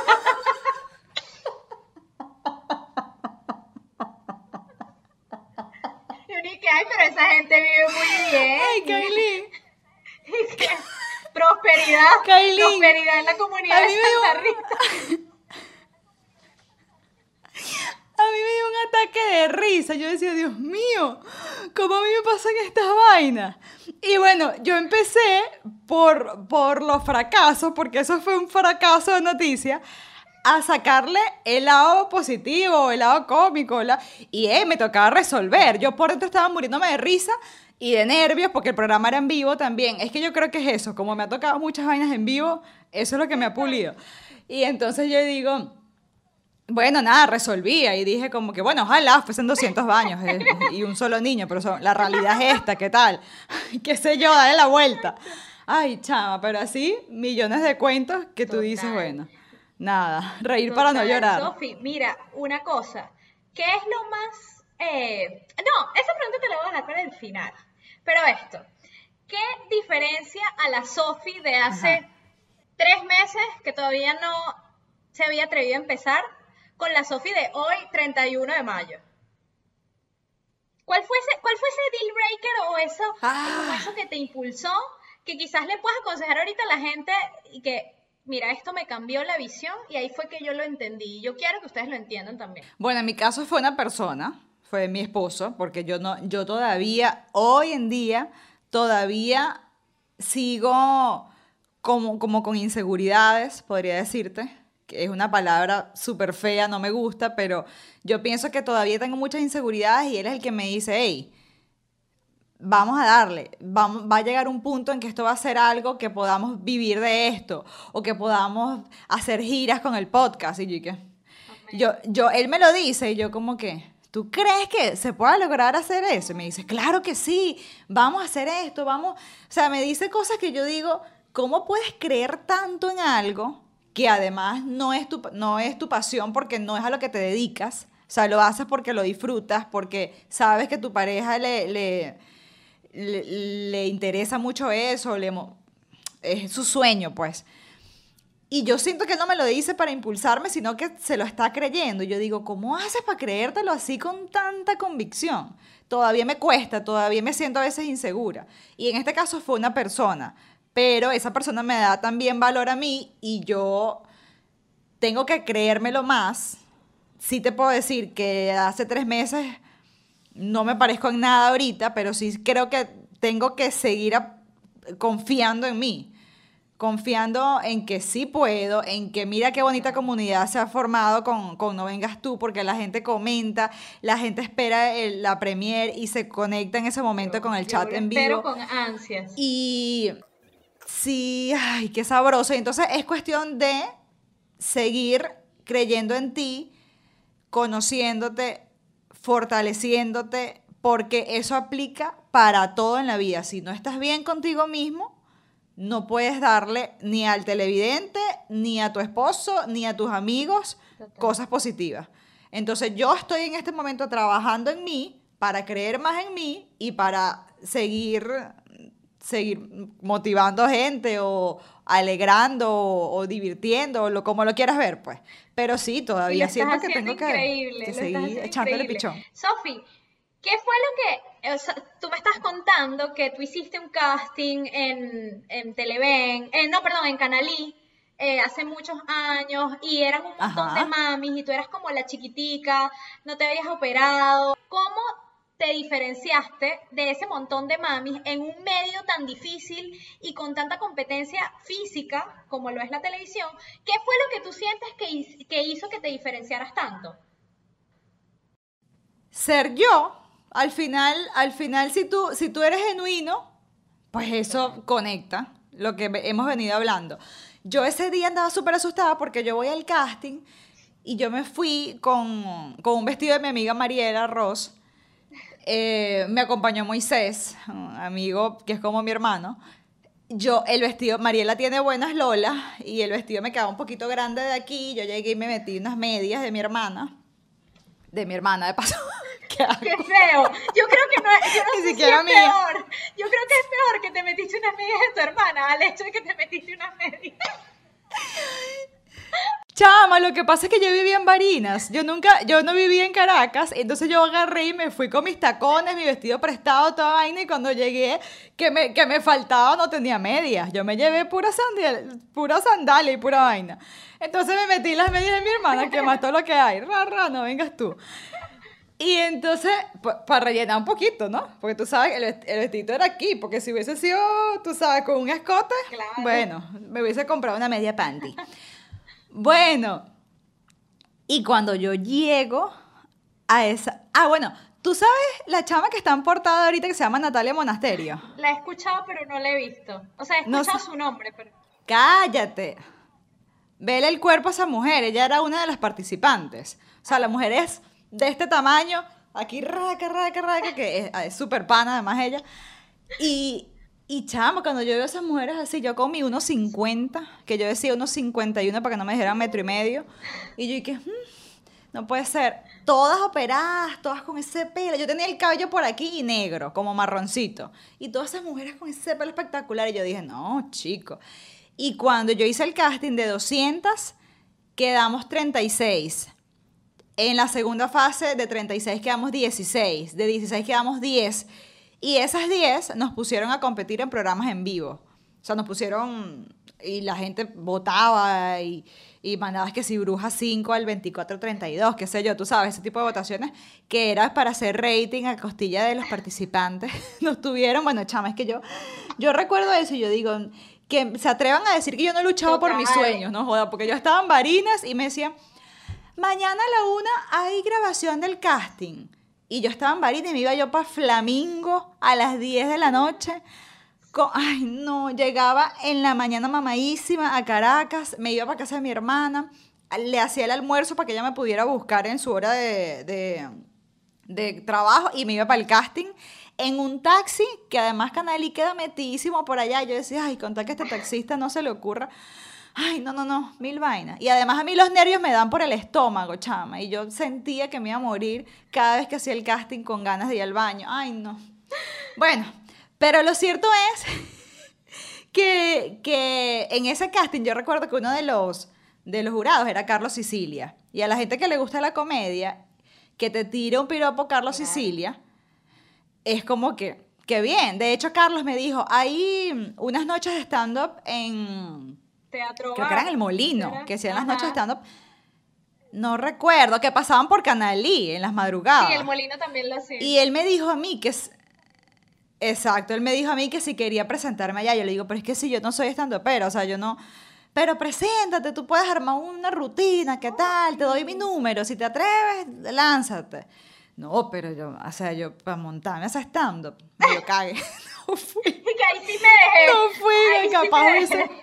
Y uno y que, ay, pero esa gente vive muy bien. Ay, Kylie. Prosperidad, prosperidad en la comunidad a de mí me dio- Santa Rita. A mí me dio un ataque de risa. Yo decía, Dios mío, ¿cómo a mí me pasan estas vainas? Y bueno, yo empecé por, por los fracasos, porque eso fue un fracaso de noticia, a sacarle el lado positivo, el lado cómico. la- Y eh, me tocaba resolver. Yo por dentro estaba muriéndome de risa y de nervios, porque el programa era en vivo también. Es que yo creo que es eso. Como me ha tocado muchas vainas en vivo, eso es lo que me ha pulido. Y entonces yo digo... Bueno, nada, resolvía y dije como que, bueno, ojalá fuesen 200 baños eh, y un solo niño, pero son- la realidad es esta, ¿qué tal? ¿Qué sé yo? Dale la vuelta. Ay, chama, pero así millones de cuentos que tú dices, bueno, nada, reír para no llorar. Sofi, mira, una cosa. ¿Qué es lo más... eh, No, esa pregunta te la voy a dejar para el final. Pero esto, ¿qué diferencia a la Sofi de hace Ajá. tres meses que todavía no se había atrevido a empezar con la Sofi de hoy, 31 de mayo? ¿Cuál fue ese, cuál fue ese deal breaker o eso, Ah. eso que te impulsó que quizás le puedas aconsejar ahorita a la gente y que, mira, esto me cambió la visión y ahí fue que yo lo entendí. Y yo quiero que ustedes lo entiendan también. Bueno, en mi caso fue una persona, fue mi esposo, porque yo no, yo todavía, hoy en día, todavía sigo como, como con inseguridades, podría decirte, que es una palabra súper fea, no me gusta, pero yo pienso que todavía tengo muchas inseguridades y él es el que me dice, hey, vamos a darle, vamos, va a llegar un punto en que esto va a ser algo que podamos vivir de esto o que podamos hacer giras con el podcast. Y yo, ¿y qué? Yo, yo, él me lo dice y yo como que, ¿tú crees que se pueda lograr hacer eso? Y me dice, claro que sí, vamos a hacer esto, vamos. O sea, me dice cosas que yo digo, ¿cómo puedes creer tanto en algo que además no es tu, no es tu pasión porque no es a lo que te dedicas? O sea, lo haces porque lo disfrutas, porque sabes que tu pareja le, le, le, interesa mucho eso, es su sueño, pues. Y yo siento que no me lo dice para impulsarme, sino que se lo está creyendo. Yo digo, ¿cómo haces para creértelo así con tanta convicción? Todavía me cuesta, todavía me siento a veces insegura. Y en este caso fue una persona, pero esa persona me da también valor a mí y yo tengo que creérmelo más. Sí te puedo decir que hace tres meses no me parezco en nada ahorita, pero sí creo que tengo que seguir a- confiando en mí. confiando en que sí puedo, en que mira qué bonita comunidad se ha formado con, con No Vengas Tú, porque la gente comenta, la gente espera el- la premier y se conecta en ese momento con el chat en vivo. con ansias. Y sí, ay, qué sabroso. Y entonces es cuestión de seguir creyendo en ti, conociéndote, fortaleciéndote, porque eso aplica para todo en la vida. Si no estás bien contigo mismo, no puedes darle ni al televidente, ni a tu esposo, ni a tus amigos cosas positivas. Entonces yo estoy en este momento trabajando en mí para creer más en mí y para seguir seguir motivando gente o alegrando o, o divirtiendo o lo, como lo quieras ver, pues. Pero sí, todavía siento que tengo que, increíble, que seguir echándole pichón. Sofi, ¿qué fue lo que, o sea, tú me estás contando que tú hiciste un casting en, en Televen, eh, no, perdón, en Canalí, eh, hace muchos años y eran un montón Ajá. de mamis y tú eras como la chiquitica, no te habías operado. ¿Cómo te diferenciaste de ese montón de mamis en un medio tan difícil y con tanta competencia física como lo es la televisión? ¿Qué fue lo que tú sientes que, hiz- que hizo que te diferenciaras tanto? ser yo, al final, al final si tú, si tú eres genuino, pues eso conecta, lo que hemos venido hablando. Yo ese día andaba súper asustada porque yo voy al casting y yo me fui con, con un vestido de mi amiga Mariela Ross. Eh, me acompañó Moisés, un amigo que es como mi hermano. Yo, el vestido, Mariela tiene buenas lolas y el vestido me quedaba un poquito grande de aquí. Yo llegué y me metí unas medias de mi hermana. De mi hermana, de paso. ¿Qué hago? ¡Qué feo! Yo creo que no es, yo no Ni sé si siquiera es mía. peor. Yo creo que es peor que te metiste unas medias de tu hermana al hecho de que te metiste unas medias. Chama, lo que pasa es que yo vivía en Barinas. Yo nunca, yo no vivía en Caracas. Entonces yo agarré y me fui con mis tacones, mi vestido prestado, toda vaina. Y cuando llegué, que me, que me faltaba, no tenía medias. Yo me llevé pura sandalia, pura sandalia y pura vaina. Entonces me metí las medias de mi hermana, que más todo lo que hay. Ra, ra, no vengas tú. Y entonces, para rellenar un poquito, ¿no? Porque tú sabes, el, el vestido era aquí, porque si hubiese sido, tú sabes, con un escote, Claro. bueno, me hubiese comprado una media panty. Bueno, y cuando yo llego a esa... Ah, bueno, tú sabes la chama que está en portada ahorita que se llama Natalia Monasterio. La he escuchado, pero no la he visto. O sea, he No escuchado sé. su nombre, pero... Cállate. Vele el cuerpo a esa mujer. Ella era una de las participantes. O sea, la mujer es de este tamaño. Aquí raca, raca, raca, que es- es súper pana además ella. Y, y chamo, cuando yo veo a esas mujeres así, yo con mi 1.50, que yo decía 1.51 para que no me dijeran metro y medio. Y yo dije, "Hmm, no puede ser. Todas operadas, todas con ese pelo. Yo tenía el cabello por aquí y negro, como marroncito. Y todas esas mujeres con ese pelo espectacular. Y yo dije, no, chico. Y cuando yo hice el casting de 200, quedamos 36. En la segunda fase de 36 quedamos 16. De 16 quedamos 10. Y esas 10 nos pusieron a competir en programas en vivo. O sea, nos pusieron y la gente votaba y, y mandabas que si Bruja 5 al 24-32, qué sé yo, tú sabes, ese tipo de votaciones que era para hacer rating a costilla de los participantes. Nos tuvieron, bueno, chama, es que yo, yo recuerdo eso y yo digo, que se atrevan a decir que yo no luchaba por mis sueños, no joda, porque yo estaba en Barinas y me decían, mañana a la una hay grabación del casting. Y yo estaba en Barinas y me iba yo para Flamingo a las 10 de la noche. Co- Ay, no, llegaba en la mañana mamadísima a Caracas, me iba para casa de mi hermana, le hacía el almuerzo para que ella me pudiera buscar en su hora de, de, trabajo y me iba para el casting en un taxi que además Canalí queda metidísimo por allá. Yo decía, ay, contar que este taxista no se le ocurra. Ay, no, no, no, mil vainas. Y además a mí los nervios me dan por el estómago, chama. Y yo sentía que me iba a morir cada vez que hacía el casting con ganas de ir al baño. Ay, no. Bueno, pero lo cierto es que, que en ese casting yo recuerdo que uno de los, de los jurados era Carlos Sicilia. Y a la gente que le gusta la comedia, que te tire un piropo Carlos Sicilia, es como que, que bien. De hecho, Carlos me dijo, hay unas noches de stand-up en, Teatro creo que era en el Molino, ¿era? que hacían las noches de stand-up. No recuerdo, que pasaban por Canalí en las madrugadas. Sí, el molino también lo hacía. Y él me dijo a mí que es... Exacto, él me dijo a mí que si quería presentarme allá, yo le digo, pero es que si yo no soy estando pero, o sea, yo no, pero preséntate, tú puedes armar una rutina, ¿qué tal? Te doy mi número, si te atreves, lánzate. No, pero yo, o sea, yo para montarme ese stand-up, me lo cague. No fui. Y que ahí sí me dejé. No fui, Ahí sí capaz me hubiese- dejé.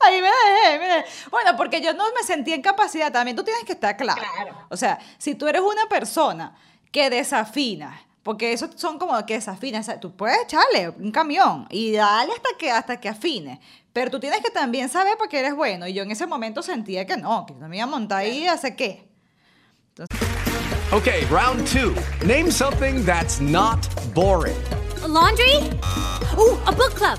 Ahí me dejé, me dejé. Bueno, porque yo no me sentía en capacidad también. Tú tienes que estar claro. Claro. O sea, si tú eres una persona que desafina, porque esos son como que desafinan, o sea, tú puedes echarle un camión y dale hasta que, hasta que afine. Pero tú tienes que también saber porque eres bueno. Y yo en ese momento sentía que no, que no me iba a montar ahí y hacer qué. Okay, round two. Name something that's not boring. A laundry? Ooh, a book club.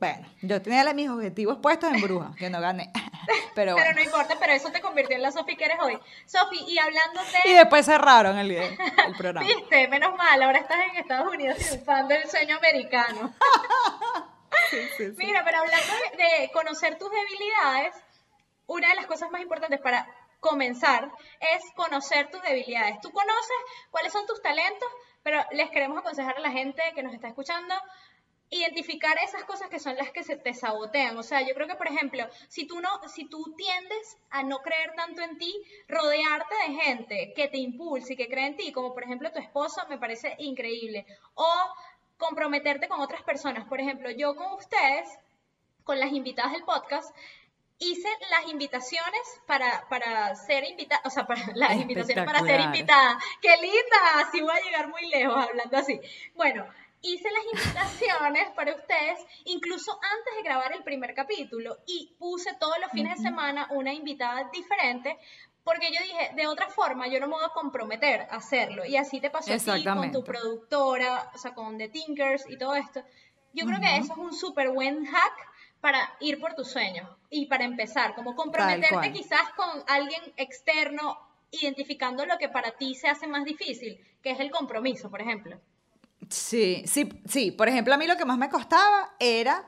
Bueno, yo tenía mis objetivos puestos en bruja, que no gané. Pero Pero no importa, pero eso te convirtió en la Sofi que eres hoy. Sofi, y hablando Y de... después cerraron el, el programa. Viste, menos mal, ahora estás en Estados Unidos triunfando el sueño americano. Mira, pero hablando de, de conocer tus debilidades, una de las cosas más importantes para comenzar es conocer tus debilidades. Tú conoces cuáles son tus talentos, pero les queremos aconsejar a la gente que nos está escuchando identificar esas cosas que son las que se te sabotean. O sea, yo creo que, por ejemplo, si tú no, si tú tiendes a no creer tanto en ti, rodearte de gente que te impulse y que cree en ti, como por ejemplo tu esposo, me parece increíble. O comprometerte con otras personas. Por ejemplo, yo con ustedes, con las invitadas del podcast, hice las invitaciones para, para ser invitada, o sea, para las invitaciones para ser invitada. ¡Qué linda! Así voy a llegar muy lejos hablando así. Bueno, hice las invitaciones para ustedes, incluso antes de grabar el primer capítulo, y puse todos los fines de semana una invitada diferente, porque yo dije, de otra forma, yo no me voy a comprometer a hacerlo. Y así te pasó a ti con tu productora, o sea, con The Tinkers y todo esto. Yo creo que eso es un súper buen hack para ir por tus sueños y para empezar, como comprometerte quizás con alguien externo, identificando lo que para ti se hace más difícil, que es el compromiso, por ejemplo. Sí, sí, sí. Por ejemplo, a mí lo que más me costaba era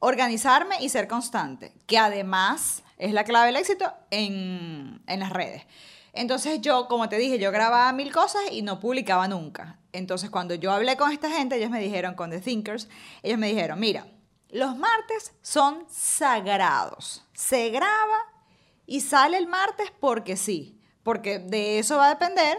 organizarme y ser constante, que además es la clave del éxito en, en las redes. Entonces yo, como te dije, yo grababa mil cosas y no publicaba nunca. Entonces cuando yo hablé con esta gente, ellos me dijeron, con The Thinkers, ellos me dijeron, mira, los martes son sagrados. Se graba y sale el martes porque sí, porque de eso va a depender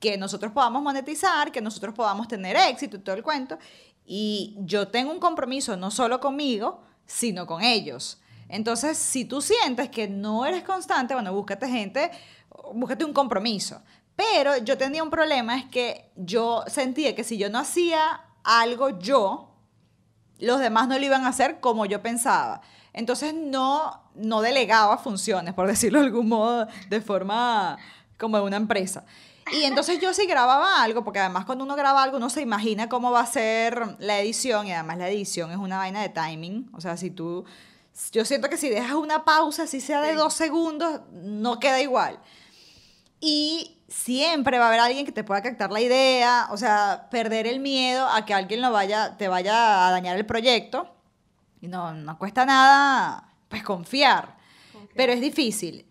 que nosotros podamos monetizar, que nosotros podamos tener éxito y todo el cuento. Y yo tengo un compromiso no solo conmigo, sino con ellos. Entonces, si tú sientes que no eres constante, bueno, búscate gente, búscate un compromiso. Pero yo tenía un problema, es que yo sentía que si yo no hacía algo yo, los demás no lo iban a hacer como yo pensaba. Entonces no, no delegaba funciones, por decirlo de algún modo, de forma como de una empresa. Y entonces yo sí grababa algo, porque además cuando uno graba algo, uno se imagina cómo va a ser la edición, y además la edición es una vaina de timing. O sea, si tú, yo siento que si dejas una pausa, si sea de dos segundos, no queda igual. Y siempre va a haber alguien que te pueda captar la idea, o sea, perder el miedo a que alguien lo vaya, te vaya a dañar el proyecto. Y no, no cuesta nada, pues confiar. Pero es difícil.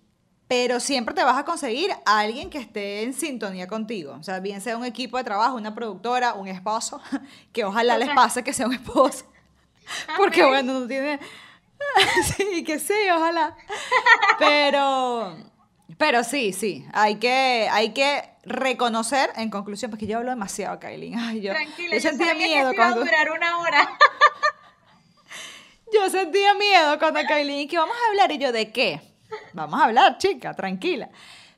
Pero siempre te vas a conseguir a alguien que esté en sintonía contigo. O sea, bien sea un equipo de trabajo, una productora, un esposo, que ojalá les pase que sea un esposo. Porque bueno, no tiene... sí, que sí, ojalá. Pero... Pero sí, sí, hay que, hay que reconocer, en conclusión, porque yo hablo demasiado, Kailin. Ay, yo, Tranquila, yo yo sentía miedo que cuando... durar una hora. yo sentía miedo cuando Kailin que vamos a hablar y yo de qué. Vamos a hablar, chica, tranquila.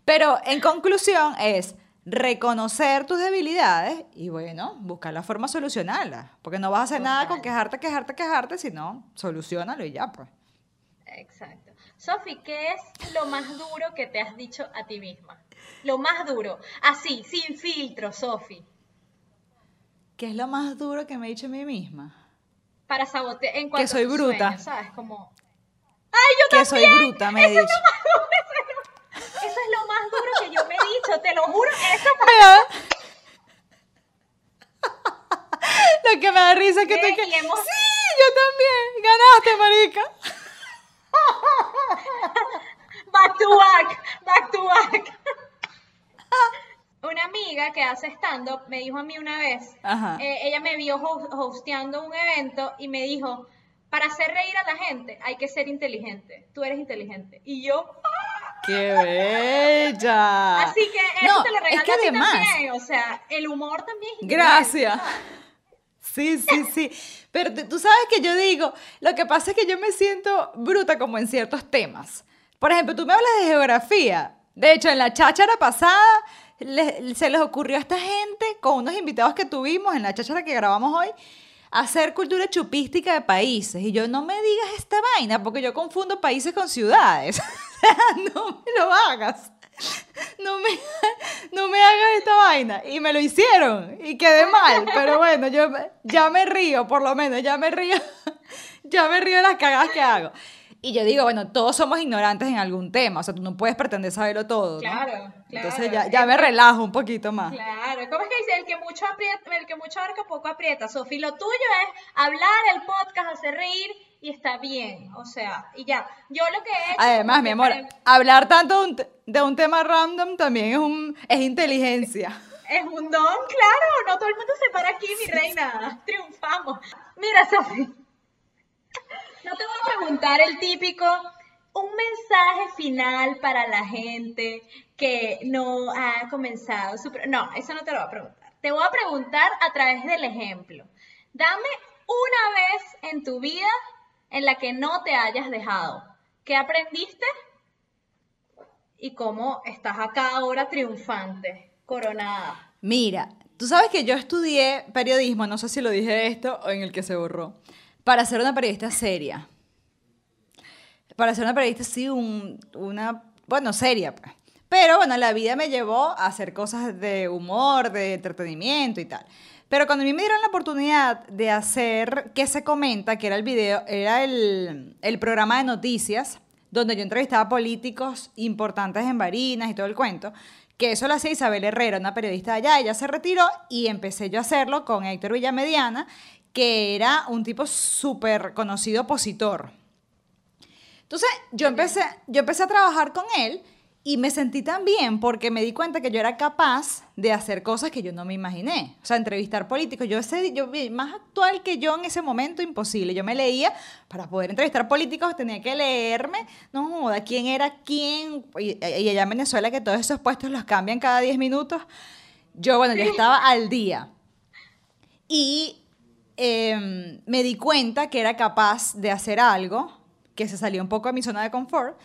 Pero en conclusión es reconocer tus debilidades y bueno, buscar la forma de solucionarlas. Porque no vas a hacer nada con quejarte, quejarte, quejarte, sino solucionalo y ya, pues. Exacto. Sofi, ¿qué es lo más duro que te has dicho a ti misma? Lo más duro. Así, sin filtro, Sofi. ¿Qué es lo más duro que me he dicho a mí misma? Para sabotear en cuanto a soy bruta. sueños, ¿sabes? Como... ¡Ay, yo Que soy también! bruta, me he dicho. Eso es lo más duro que yo me he dicho, te lo juro. Eso Lo que me da risa es que te que... hemos- Sí, yo también. Ganaste, marica. Back to back, back to back. Una amiga que hace stand-up me dijo a mí una vez, Ajá. eh, ella me vio ho- hosteando un evento y me dijo, para hacer reír a la gente hay que ser inteligente, tú eres inteligente. Y yo, ¡Qué bella! así que eso No, te lo es regalo que a ti además, también, o sea, el humor también. es Gracias. Sí, sí, sí. Pero tú- sabes que yo digo, lo que pasa es que yo me siento bruta como en ciertos temas. Por ejemplo, tú me hablas de geografía. De hecho, en la cháchara pasada le- se les ocurrió a esta gente, con unos invitados que tuvimos en la cháchara que grabamos hoy, hacer cultura chupística de países. Y yo, no me digas esta vaina, porque yo confundo países con ciudades. No me lo hagas. No me, no me hagas esta vaina. Y me lo hicieron y quedé mal. Pero bueno, yo ya me río, por lo menos, ya me río. Ya me río de las cagadas que hago. Y yo digo, bueno, todos somos ignorantes en algún tema. O sea, tú no puedes pretender saberlo todo. ¿no? Claro, claro. Entonces ya, ya me relajo un poquito más. Claro, ¿cómo es que dice? El que mucho aprieta, el que mucho abarca poco aprieta. Sofi, lo tuyo es hablar el podcast, hacer reír y está bien. O sea, y ya. Yo lo que he hecho. Además, mi amor, para- hablar tanto de un, de un tema random también es, un, es inteligencia. Es un don, claro. No todo el mundo se para aquí, mi reina. Triunfamos. Mira, Sofi. No te voy a preguntar el típico. Un mensaje final para la gente que no ha comenzado su... No, eso no te lo voy a preguntar. Te voy a preguntar a través del ejemplo. Dame una vez en tu vida en la que no te hayas dejado. ¿Qué aprendiste? Y cómo estás acá ahora triunfante, coronada. Mira, tú sabes que yo estudié periodismo, no sé si lo dije esto o en el que se borró, para ser una periodista seria. Para ser una periodista, sí, un- una, bueno, seria. pues. Pero bueno, la vida me llevó a hacer cosas de humor, de entretenimiento y tal. Pero cuando a mí me dieron la oportunidad de hacer ¿Qué se comenta? Que era el video, era el, el programa de noticias, donde yo entrevistaba políticos importantes en Barinas y todo el cuento, que eso lo hacía Isabel Herrera, una periodista de allá, ella se retiró y empecé yo a hacerlo con Héctor Villamediana, que era un tipo súper conocido opositor. Entonces, yo empecé, yo empecé a trabajar con él y me sentí tan bien porque me di cuenta que yo era capaz de hacer cosas que yo no me imaginé. O sea, entrevistar políticos. Yo, ese, yo más actual que yo en ese momento, imposible. Yo me leía, para poder entrevistar políticos tenía que leerme, no joda, quién era quién. Y, y allá en Venezuela que todos esos puestos los cambian cada 10 minutos. Yo, bueno, yo estaba al día. Y em, me di cuenta que era capaz de hacer algo que se salía un poco de mi zona de confort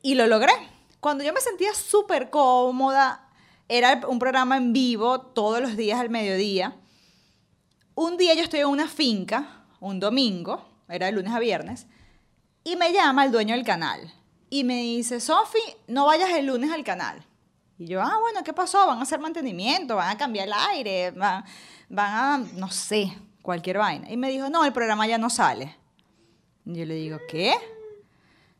y lo logré. Cuando yo me sentía súper cómoda, era un programa en vivo todos los días al mediodía. Un día yo estoy en una finca, un domingo, era de lunes a viernes, y me llama el dueño del canal y me dice, Sofi, no vayas el lunes al canal. Y yo, ah, bueno, ¿qué pasó? Van a hacer mantenimiento, van a cambiar el aire, van, van a, no sé, cualquier vaina. Y me dijo, no, el programa ya no sale. Y yo le digo, ¿qué?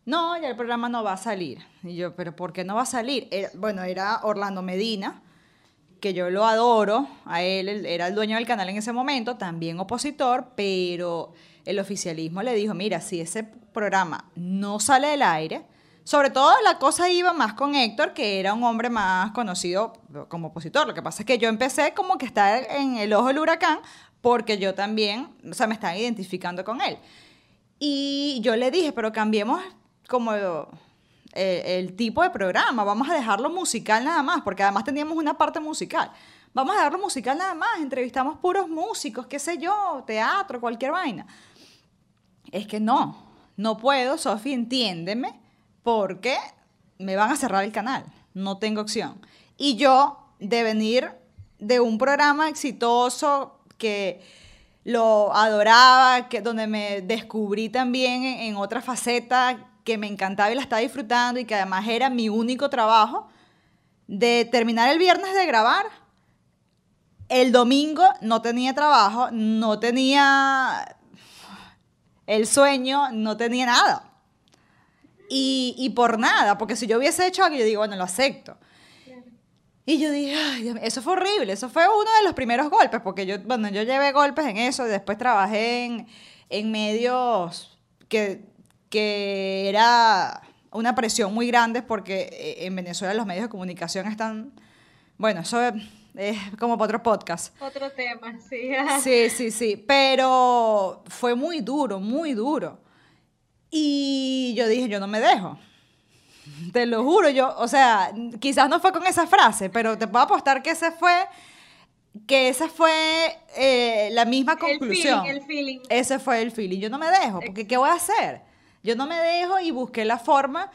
No, ya el programa no va a salir. Y yo, ¿pero por qué no va a salir? Era- bueno, era Orlando Medina, que yo lo adoro, a él, él era el dueño del canal en ese momento, también opositor, pero el oficialismo le dijo, mira, si ese programa no sale del aire, sobre todo la cosa iba más con Héctor, que era un hombre más conocido como opositor. Lo que pasa es que yo empecé como que estar en el ojo del huracán, porque yo también, o sea, me estaba identificando con él. Y yo le dije, pero cambiemos como eh, el tipo de programa, vamos a dejarlo musical nada más, porque además teníamos una parte musical. Vamos a dejarlo musical nada más, entrevistamos puros músicos, qué sé yo, teatro, cualquier vaina. es que no, no puedo, Sofi, entiéndeme, porque me van a cerrar el canal, no tengo opción. Y yo, de venir de un programa exitoso que lo adoraba, que, donde me descubrí también en, otra faceta que me encantaba y la estaba disfrutando y que además era mi único trabajo, de terminar el viernes de grabar, el domingo no tenía trabajo, no tenía el sueño, no tenía nada. Y, y por nada, porque si yo hubiese hecho algo, yo digo, bueno, lo acepto. Y yo dije, ay, Dios mío, eso fue horrible, eso fue uno de los primeros golpes, porque yo, bueno, yo llevé golpes en eso, y después trabajé en, en medios que, que era una presión muy grande, porque eh, en Venezuela los medios de comunicación están, bueno, eso es, es como para otro podcast. Otro tema, sí. Sí, sí, sí, pero fue muy duro, muy duro. Y yo dije, yo no me dejo. Te lo juro, yo, o sea, quizás no fue con esa frase, pero te puedo apostar que ese fue, que esa fue eh, la misma El conclusión. feeling, el feeling. Ese fue el feeling. Yo no me dejo, porque ¿qué voy a hacer? Yo no me dejo y busqué la forma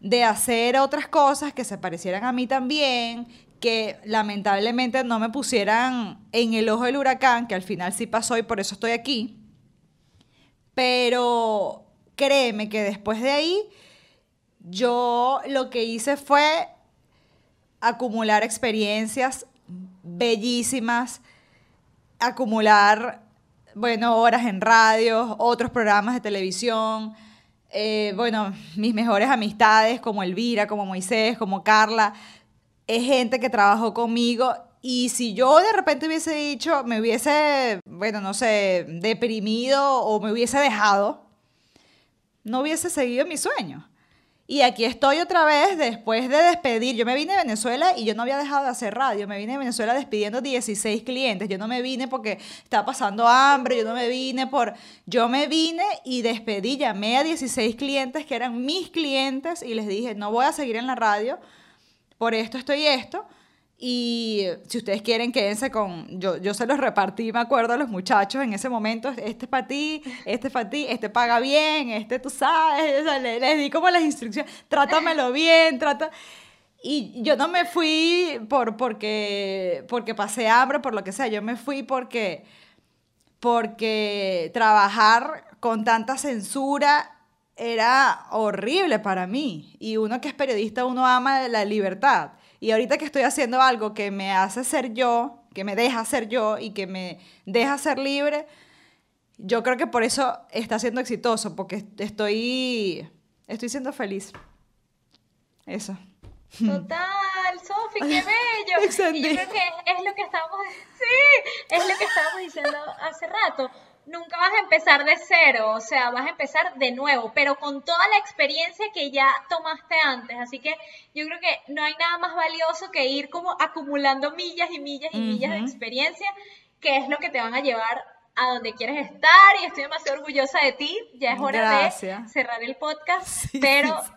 de hacer otras cosas que se parecieran a mí también, que lamentablemente no me pusieran en el ojo del huracán, que al final sí pasó y por eso estoy aquí. Pero créeme que después de ahí, yo lo que hice fue acumular experiencias bellísimas, acumular, bueno, horas en radio, otros programas de televisión, eh, bueno, mis mejores amistades como Elvira, como Moisés, como Carla, es gente que trabajó conmigo y si yo de repente hubiese dicho, me hubiese, bueno, no sé, deprimido o me hubiese dejado, no hubiese seguido mi sueño. Y aquí estoy otra vez después de despedir. Yo me vine de Venezuela y yo no había dejado de hacer radio. Me vine de Venezuela despidiendo 16 clientes. Yo no me vine porque estaba pasando hambre. Yo no me vine por... Yo me vine y despedí, llamé a 16 clientes que eran mis clientes y les dije, no voy a seguir en la radio. Por esto, esto y esto. Y si ustedes quieren, quédense con. Yo, yo se los repartí, me acuerdo, a los muchachos en ese momento. Este es para ti, este es para ti, este paga bien, este tú sabes. O sea, le- les, di como las instrucciones. Trátamelo bien, trata. Y yo no me fui por, porque, porque pasé hambre, por lo que sea. Yo me fui porque, porque trabajar con tanta censura era horrible para mí. Y uno que es periodista, uno ama la libertad. Y ahorita que estoy haciendo algo que me hace ser yo, que me deja ser yo y que me deja ser libre, yo creo que por eso está siendo exitoso, porque estoy, estoy siendo feliz. Eso. Total, Sofi, qué bello. Y yo creo que es lo que estábamos, sí, es lo que estábamos diciendo hace rato. Nunca vas a empezar de cero, o sea, vas a empezar de nuevo, pero con toda la experiencia que ya tomaste antes. Así que yo creo que no hay nada más valioso que ir como acumulando millas y millas y millas de experiencia, que es lo que te van a llevar a donde quieres estar. Y estoy demasiado orgullosa de ti. Ya es hora Gracias. de cerrar el podcast, Sí, pero sí.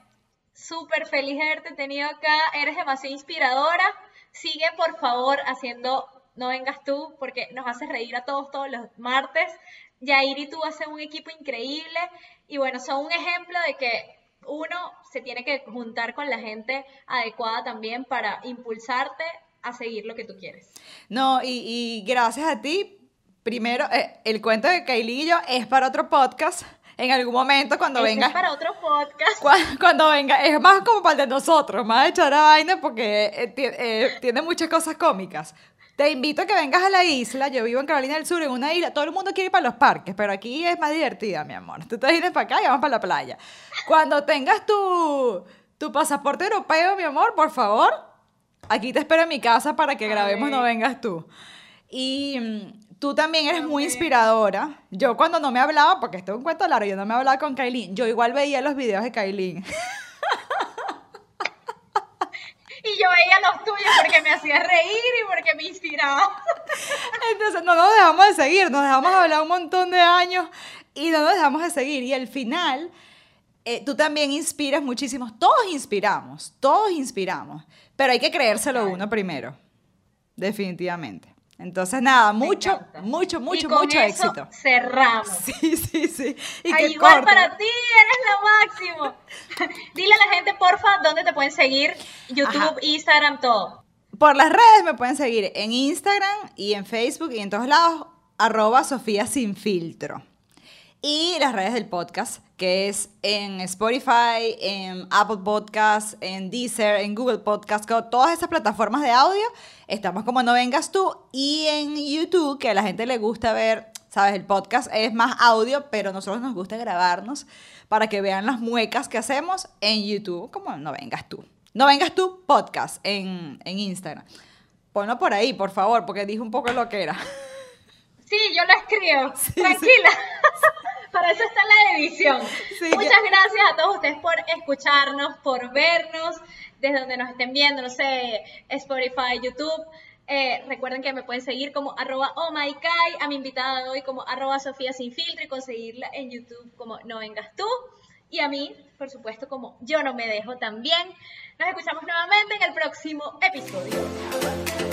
súper feliz de haberte tenido acá, eres demasiado inspiradora. Sigue por favor haciendo No vengas tú, porque nos haces reír a todos todos los martes. Yair y tú hacen un equipo increíble y bueno, son un ejemplo de que uno se tiene que juntar con la gente adecuada también para impulsarte a seguir lo que tú quieres. No, y, y gracias a ti. Primero, eh, el cuento de Kylie y yo es para otro podcast. En algún momento, cuando Ese venga. es para otro podcast. Cu- Cuando venga, es más como para el de nosotros, más de echar a vaina porque eh, eh, tiene muchas cosas cómicas. Te invito a que vengas a la isla. Yo vivo en Carolina del Sur, en una isla. Todo el mundo quiere ir para los parques, pero aquí es más divertida, mi amor. Tú te vienes para acá y vamos para la playa. Cuando tengas tu, tu pasaporte europeo, mi amor, por favor, aquí te espero en mi casa para que grabemos No Vengas Tú. Y mm, tú también eres muy inspiradora. Yo cuando no me hablaba, porque esto es un cuento largo, yo no me hablaba con Kailin, yo igual veía los videos de Kailin. Y yo veía los tuyos porque me hacía reír y porque me inspiraba. Entonces no nos dejamos de seguir, nos dejamos de hablar un montón de años y no nos dejamos de seguir. Y al final, eh, tú también inspiras muchísimo. Todos inspiramos, todos inspiramos. Pero hay que creérselo uno primero, definitivamente. Entonces, nada, mucho, mucho, Y mucho, con mucho eso éxito. Cerramos. Sí, sí, sí. Y Ay, que igual corte. para ti, eres lo máximo. Dile a la gente, porfa, dónde te pueden seguir. YouTube, Ajá. Instagram, todo. Por las redes me pueden seguir en Instagram y en Facebook y en todos lados, arroba Sofía Sin Filtro. Y las redes del podcast, que es en Spotify, en Apple Podcasts, en Deezer, en Google Podcasts, todas esas plataformas de audio. Estamos como No Vengas Tú. Y en YouTube, que a la gente le gusta ver, sabes, el podcast es más audio, pero nosotros nos gusta grabarnos para que vean las muecas que hacemos en YouTube, como No Vengas Tú. No Vengas Tú Podcast en, en Instagram. Ponlo por ahí, por favor, porque dije un poco lo que era. Sí, yo lo escribo. Tranquila. Para eso está la edición. Sí, Muchas ya- gracias a todos ustedes por escucharnos, por vernos, desde donde nos estén viendo, no sé, Spotify, YouTube. Eh, recuerden que me pueden seguir como arroba oh a mi invitada de hoy como arroba Sofía Sin Filtro y conseguirla en YouTube como No Vengas Tú. Y a mí, por supuesto, como Yo No Me Dejo también. Nos escuchamos nuevamente en el próximo episodio.